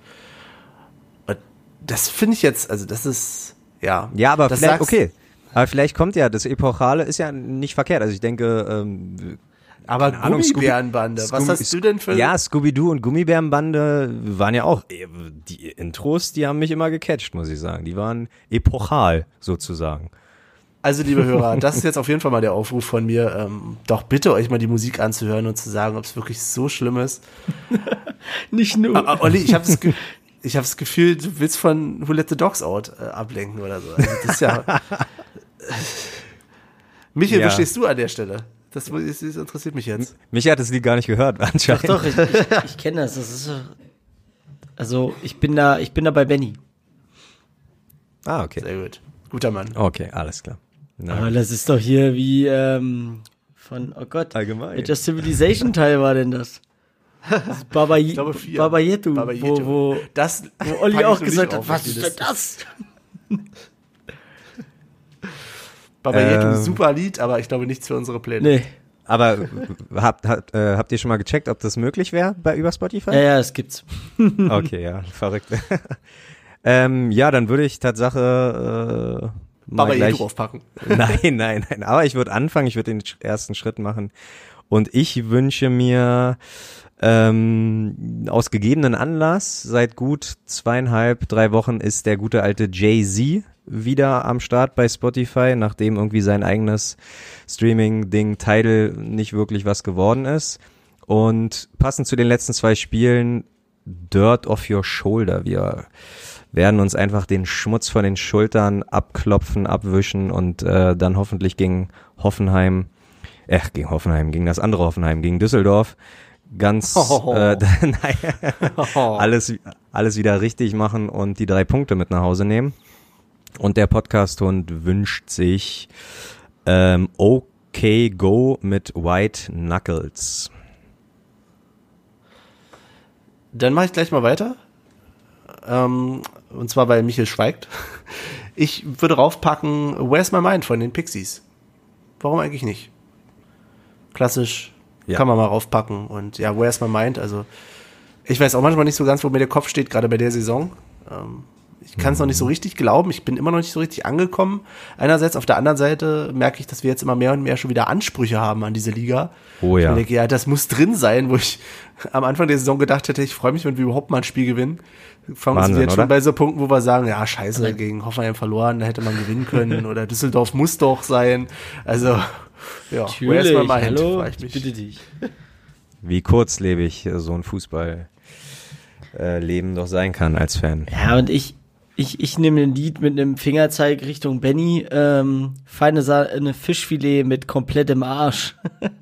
Und das finde ich jetzt, also das ist, ja. ja, aber vielleicht, okay. Aber vielleicht kommt ja, das Epochale ist ja nicht verkehrt. Also ich denke, ähm, Aber Gummibärenbande, was hast du denn für... Ja, Scooby-Doo und Gummibärenbande waren ja auch, äh, die Intros, die haben mich immer gecatcht, muss ich sagen. Die waren epochal, sozusagen. Also, liebe Hörer, das ist jetzt auf jeden Fall mal der Aufruf von mir, ähm, doch bitte euch mal die Musik anzuhören und zu sagen, ob es wirklich so schlimm ist. Nicht nur. Ah, Olli, ich habe das, Ge ich hab das Gefühl, du willst von Who Let the Dogs Out äh, ablenken oder so. Also, das ist ja... Michael, Ja. wo stehst du an der Stelle? Das, das, das interessiert mich jetzt. Mich hat das Lied gar nicht gehört, anscheinend. Doch, ich, ich, ich kenne das. Das ist so- also ich bin da, ich bin da bei Benny. Ah, okay. Sehr gut. Guter Mann. Okay, alles klar. Na, Aber das ist doch hier wie ähm, von, oh Gott, Allgemein. welcher Civilization-Teil war denn das? Baba, Ich glaube, vier. Baba Yetu, Baba wo, Yetu. wo, Das wo Olli auch so gesagt hat, was ist denn das? Baba Yetu, Ähm. super Lied, aber ich glaube nichts für unsere Pläne. Nee, Aber habt, habt, äh, habt ihr schon mal gecheckt, ob das möglich wäre bei über Spotify? ja, ja, es gibt's. Okay, ja, verrückt. ähm, ja, dann würde ich Tatsache äh, Baba gleich, Yetu draufpacken. Nein, nein, nein. Aber ich würde anfangen, ich würde den ersten Schritt machen. Und ich wünsche mir ähm, aus gegebenen Anlass, seit gut zweieinhalb, drei Wochen ist der gute alte Jay-Z wieder am Start bei Spotify, nachdem irgendwie sein eigenes Streaming-Ding Tidal nicht wirklich was geworden ist. Und passend zu den letzten zwei Spielen, Dirt off your shoulder. Wir werden uns einfach den Schmutz von den Schultern abklopfen, abwischen und äh, dann hoffentlich gegen Hoffenheim, äh, gegen Hoffenheim, gegen das andere Hoffenheim, gegen Düsseldorf ganz Oh. äh, nein, alles, alles wieder richtig machen und die drei Punkte mit nach Hause nehmen. Und der Podcast-Hund wünscht sich ähm, Okay Go mit White Knuckles. Dann mache ich gleich mal weiter. Ähm, und zwar, weil Michael schweigt. Ich würde raufpacken Where's My Mind von den Pixies. Warum eigentlich nicht? Klassisch Ja. kann man mal raufpacken. Und ja, Where's My Mind? Also, ich weiß auch manchmal nicht so ganz, wo mir der Kopf steht, gerade bei der Saison. Ähm, Ich kann es noch nicht so richtig glauben. Ich bin immer noch nicht so richtig angekommen. Einerseits, auf der anderen Seite merke ich, dass wir jetzt immer mehr und mehr schon wieder Ansprüche haben an diese Liga. Oh ja. Ich denke, ja, das muss drin sein, wo ich am Anfang der Saison gedacht hätte, ich freue mich, wenn wir überhaupt mal ein Spiel gewinnen. Fangen Wahnsinn, wir jetzt oder? schon bei so Punkten, wo wir sagen, ja, scheiße, gegen Hoffenheim verloren, da hätte man gewinnen können oder Düsseldorf muss doch sein. Also, ja, wo erstmal mal hin, hallo, frage ich mich. bitte dich. Wie kurzlebig so ein Fußball äh, Leben doch sein kann als Fan. Ja, und ich, ich, ich nehme ein Lied mit einem Fingerzeig Richtung Benny. Ähm, feine Sa eine Fischfilet mit komplettem Arsch.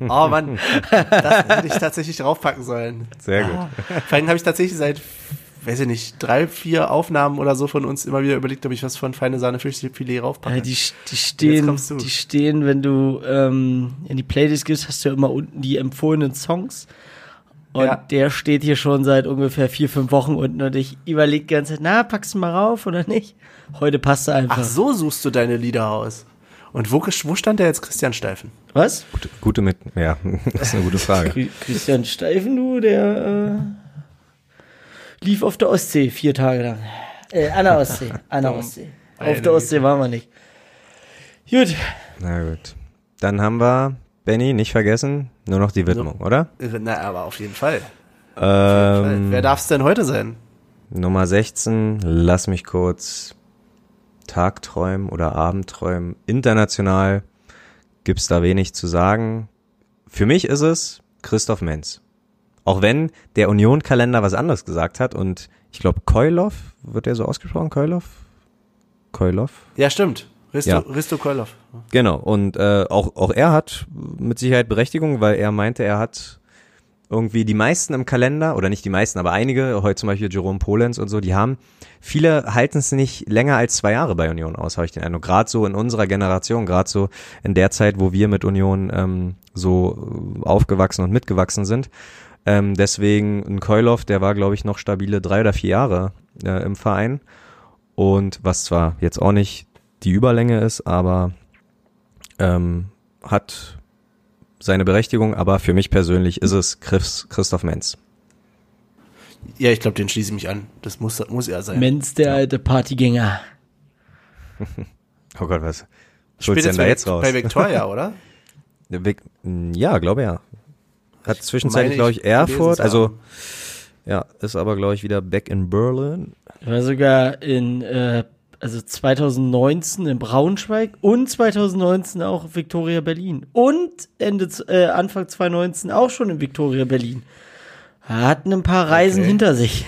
Oh Mann, das hätte ich tatsächlich draufpacken sollen. Sehr gut. Vor allem habe ich tatsächlich seit, weiß ich nicht, drei, vier Aufnahmen oder so von uns immer wieder überlegt, ob ich was von feine Sahne Fischfilet raufpacke. Ja, die, die stehen, die stehen, wenn du ähm, in die Playlist gehst, hast du ja immer unten die empfohlenen Songs. Und Ja. der steht hier schon seit ungefähr vier, fünf Wochen unten und ich überlege die ganze Zeit, na, packst du mal rauf oder nicht? Heute passt er einfach. Ach, so suchst du deine Lieder aus. Und wo, wo stand der jetzt Christian Steifen? Was? Gute, gute mit, ja, das ist eine gute Frage. Chri- Christian Steifen, du, der äh, lief auf der Ostsee vier Tage lang. Äh, an der Ostsee. An der Ostsee. Auf der Ostsee waren wir nicht. Gut. Na gut. Dann haben wir, Benny, nicht vergessen, nur noch die Widmung, oder? Na, aber auf jeden Fall. Ähm, Wer darf es denn heute sein? Nummer 16, lass mich kurz Tagträumen oder Abendträumen. International gibt's da wenig zu sagen. Für mich ist es Christoph Menz. Auch wenn der Union-Kalender was anderes gesagt hat und ich glaube Koilov, wird der so ausgesprochen, Koilov? Koilov? Ja, stimmt. Risto, Ja. Risto Koilov. Genau, und äh, auch, auch er hat mit Sicherheit Berechtigung, weil er meinte, er hat irgendwie die meisten im Kalender, oder nicht die meisten, aber einige, heute zum Beispiel Jerome Polenz und so, die haben, viele halten es nicht länger als zwei Jahre bei Union aus, habe ich den Eindruck. Gerade so in unserer Generation, gerade so in der Zeit, wo wir mit Union ähm, so aufgewachsen und mitgewachsen sind. Ähm, deswegen ein Koilov, der war, glaube ich, noch stabile drei oder vier Jahre äh, im Verein. Und was zwar jetzt auch nicht die Überlänge ist, aber ähm, hat seine Berechtigung, aber für mich persönlich ist es Chris, Christoph Menz. Ja, ich glaube, den schließe ich mich an. Das muss, muss er sein. Menz, der alte Partygänger. Oh Gott, was du denn da jetzt raus? Bei Victoria, oder? Ja, glaube ja. Hat zwischenzeitlich, glaube ich, Erfurt, also ja, ist aber, glaube ich, wieder back in Berlin. War sogar in, äh, also 2019 in Braunschweig und 2019 auch Victoria Berlin. Und Ende, äh, Anfang 2019 auch schon in Victoria Berlin. Er hat ein paar Reisen Okay. hinter sich.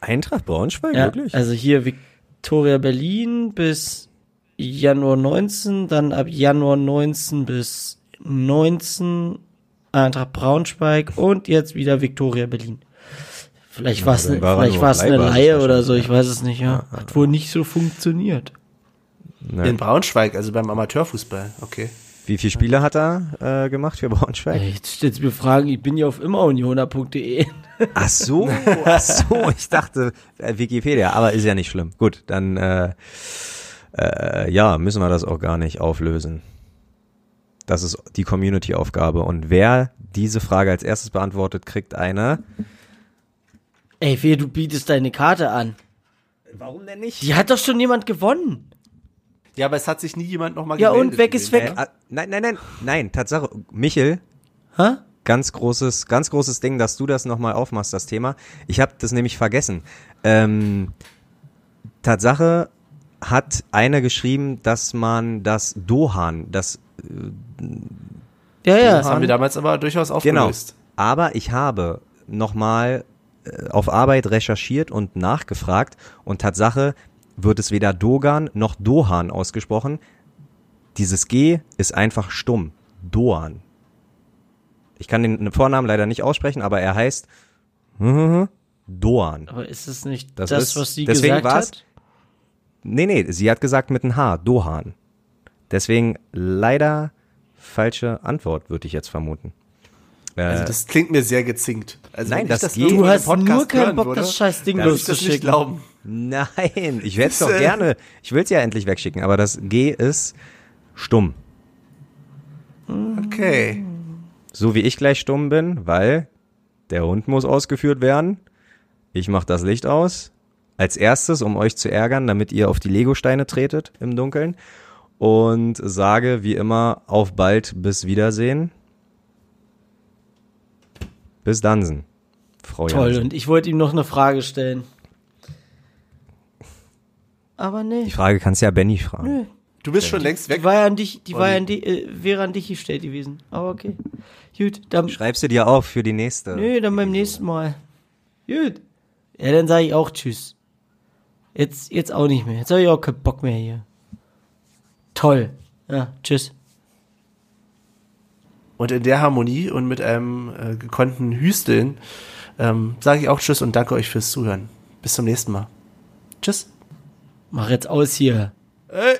Eintracht Braunschweig, Ja, wirklich? also hier Victoria Berlin bis Januar 19, dann ab Januar 19 bis 19 Eintracht Braunschweig und jetzt wieder Victoria Berlin. Vielleicht war es dann ne, war er vielleicht war's eine Laie oder wahrscheinlich, so, ich weiß es nicht, ja. Hat wohl nicht so funktioniert. Ja. In Braunschweig, also beim Amateurfußball. Okay. Wie viele Spiele hat er äh, gemacht für Braunschweig? Ey, Jetzt stellst du mir Fragen, ich bin ja auf immerunioner.de. Ach so, ach so, ich dachte äh, Wikipedia, aber ist ja nicht schlimm. Gut, dann äh, äh, ja, müssen wir das auch gar nicht auflösen. Das ist die Community-Aufgabe. Und wer diese Frage als erstes beantwortet, kriegt eine. Ey, wehe, du bietest deine Karte an. Warum denn nicht? Die hat doch schon jemand gewonnen. Ja, aber es hat sich nie jemand nochmal Ja, gemeldet. und weg ist weg. Äh, ah, nein, nein, nein, nein, Tatsache. Michel, Hä? ganz großes, ganz großes Ding, dass du das nochmal aufmachst, das Thema. Ich habe das nämlich vergessen. Ähm, Tatsache hat einer geschrieben, dass man das Dohan, das Ja, ja. Das haben wir damals aber durchaus Genau. aufgelöst. Aber ich habe nochmal äh, auf Arbeit recherchiert und nachgefragt und Tatsache wird es weder Dogan noch Dohan ausgesprochen. Dieses G ist einfach stumm. Doan. Ich kann den Vornamen leider nicht aussprechen, aber er heißt Doan. Aber ist es nicht Das das, ist- was sie deswegen gesagt hat? Nee, nee, sie hat gesagt mit einem H, Dohan. Deswegen leider falsche Antwort, würde ich jetzt vermuten. Äh, Also das klingt mir sehr gezinkt. Also Nein, das ich geht. Du hast nur Podcast keinen hören Bock, würde, das scheiß Ding darf ich das nicht loszuschicken. glauben. Nein, ich werde es doch Das, äh, gerne. Ich will es ja endlich wegschicken, aber das G ist stumm. Okay. So wie ich gleich stumm bin, weil der Hund muss ausgeführt werden. Ich mache das Licht aus als erstes, um euch zu ärgern, damit ihr auf die Lego-Steine tretet im Dunkeln. Und sage wie immer auf bald, bis Wiedersehen. Bis Dansen, Frau Toll, Jansen. und ich wollte ihm noch eine Frage stellen. Aber nee. Die Frage kannst du ja Benny fragen. Nö. Du bist schon längst weg. Die war ja an dich, die war ja an die, äh, wäre an dich gestellt gewesen. Aber okay. Gut, dann, Schreibst du dir auf für die nächste? nö, dann beim nächsten Mal. Gut. Ja, dann sage ich auch Tschüss. Jetzt, jetzt auch nicht mehr. Jetzt habe ich auch keinen Bock mehr hier. Toll. Ja, Tschüss. Und in der Harmonie und mit einem äh, gekonnten Hüsteln ähm, sage ich auch Tschüss und danke euch fürs Zuhören. Bis zum nächsten Mal. Tschüss. Mach jetzt aus hier. Äh.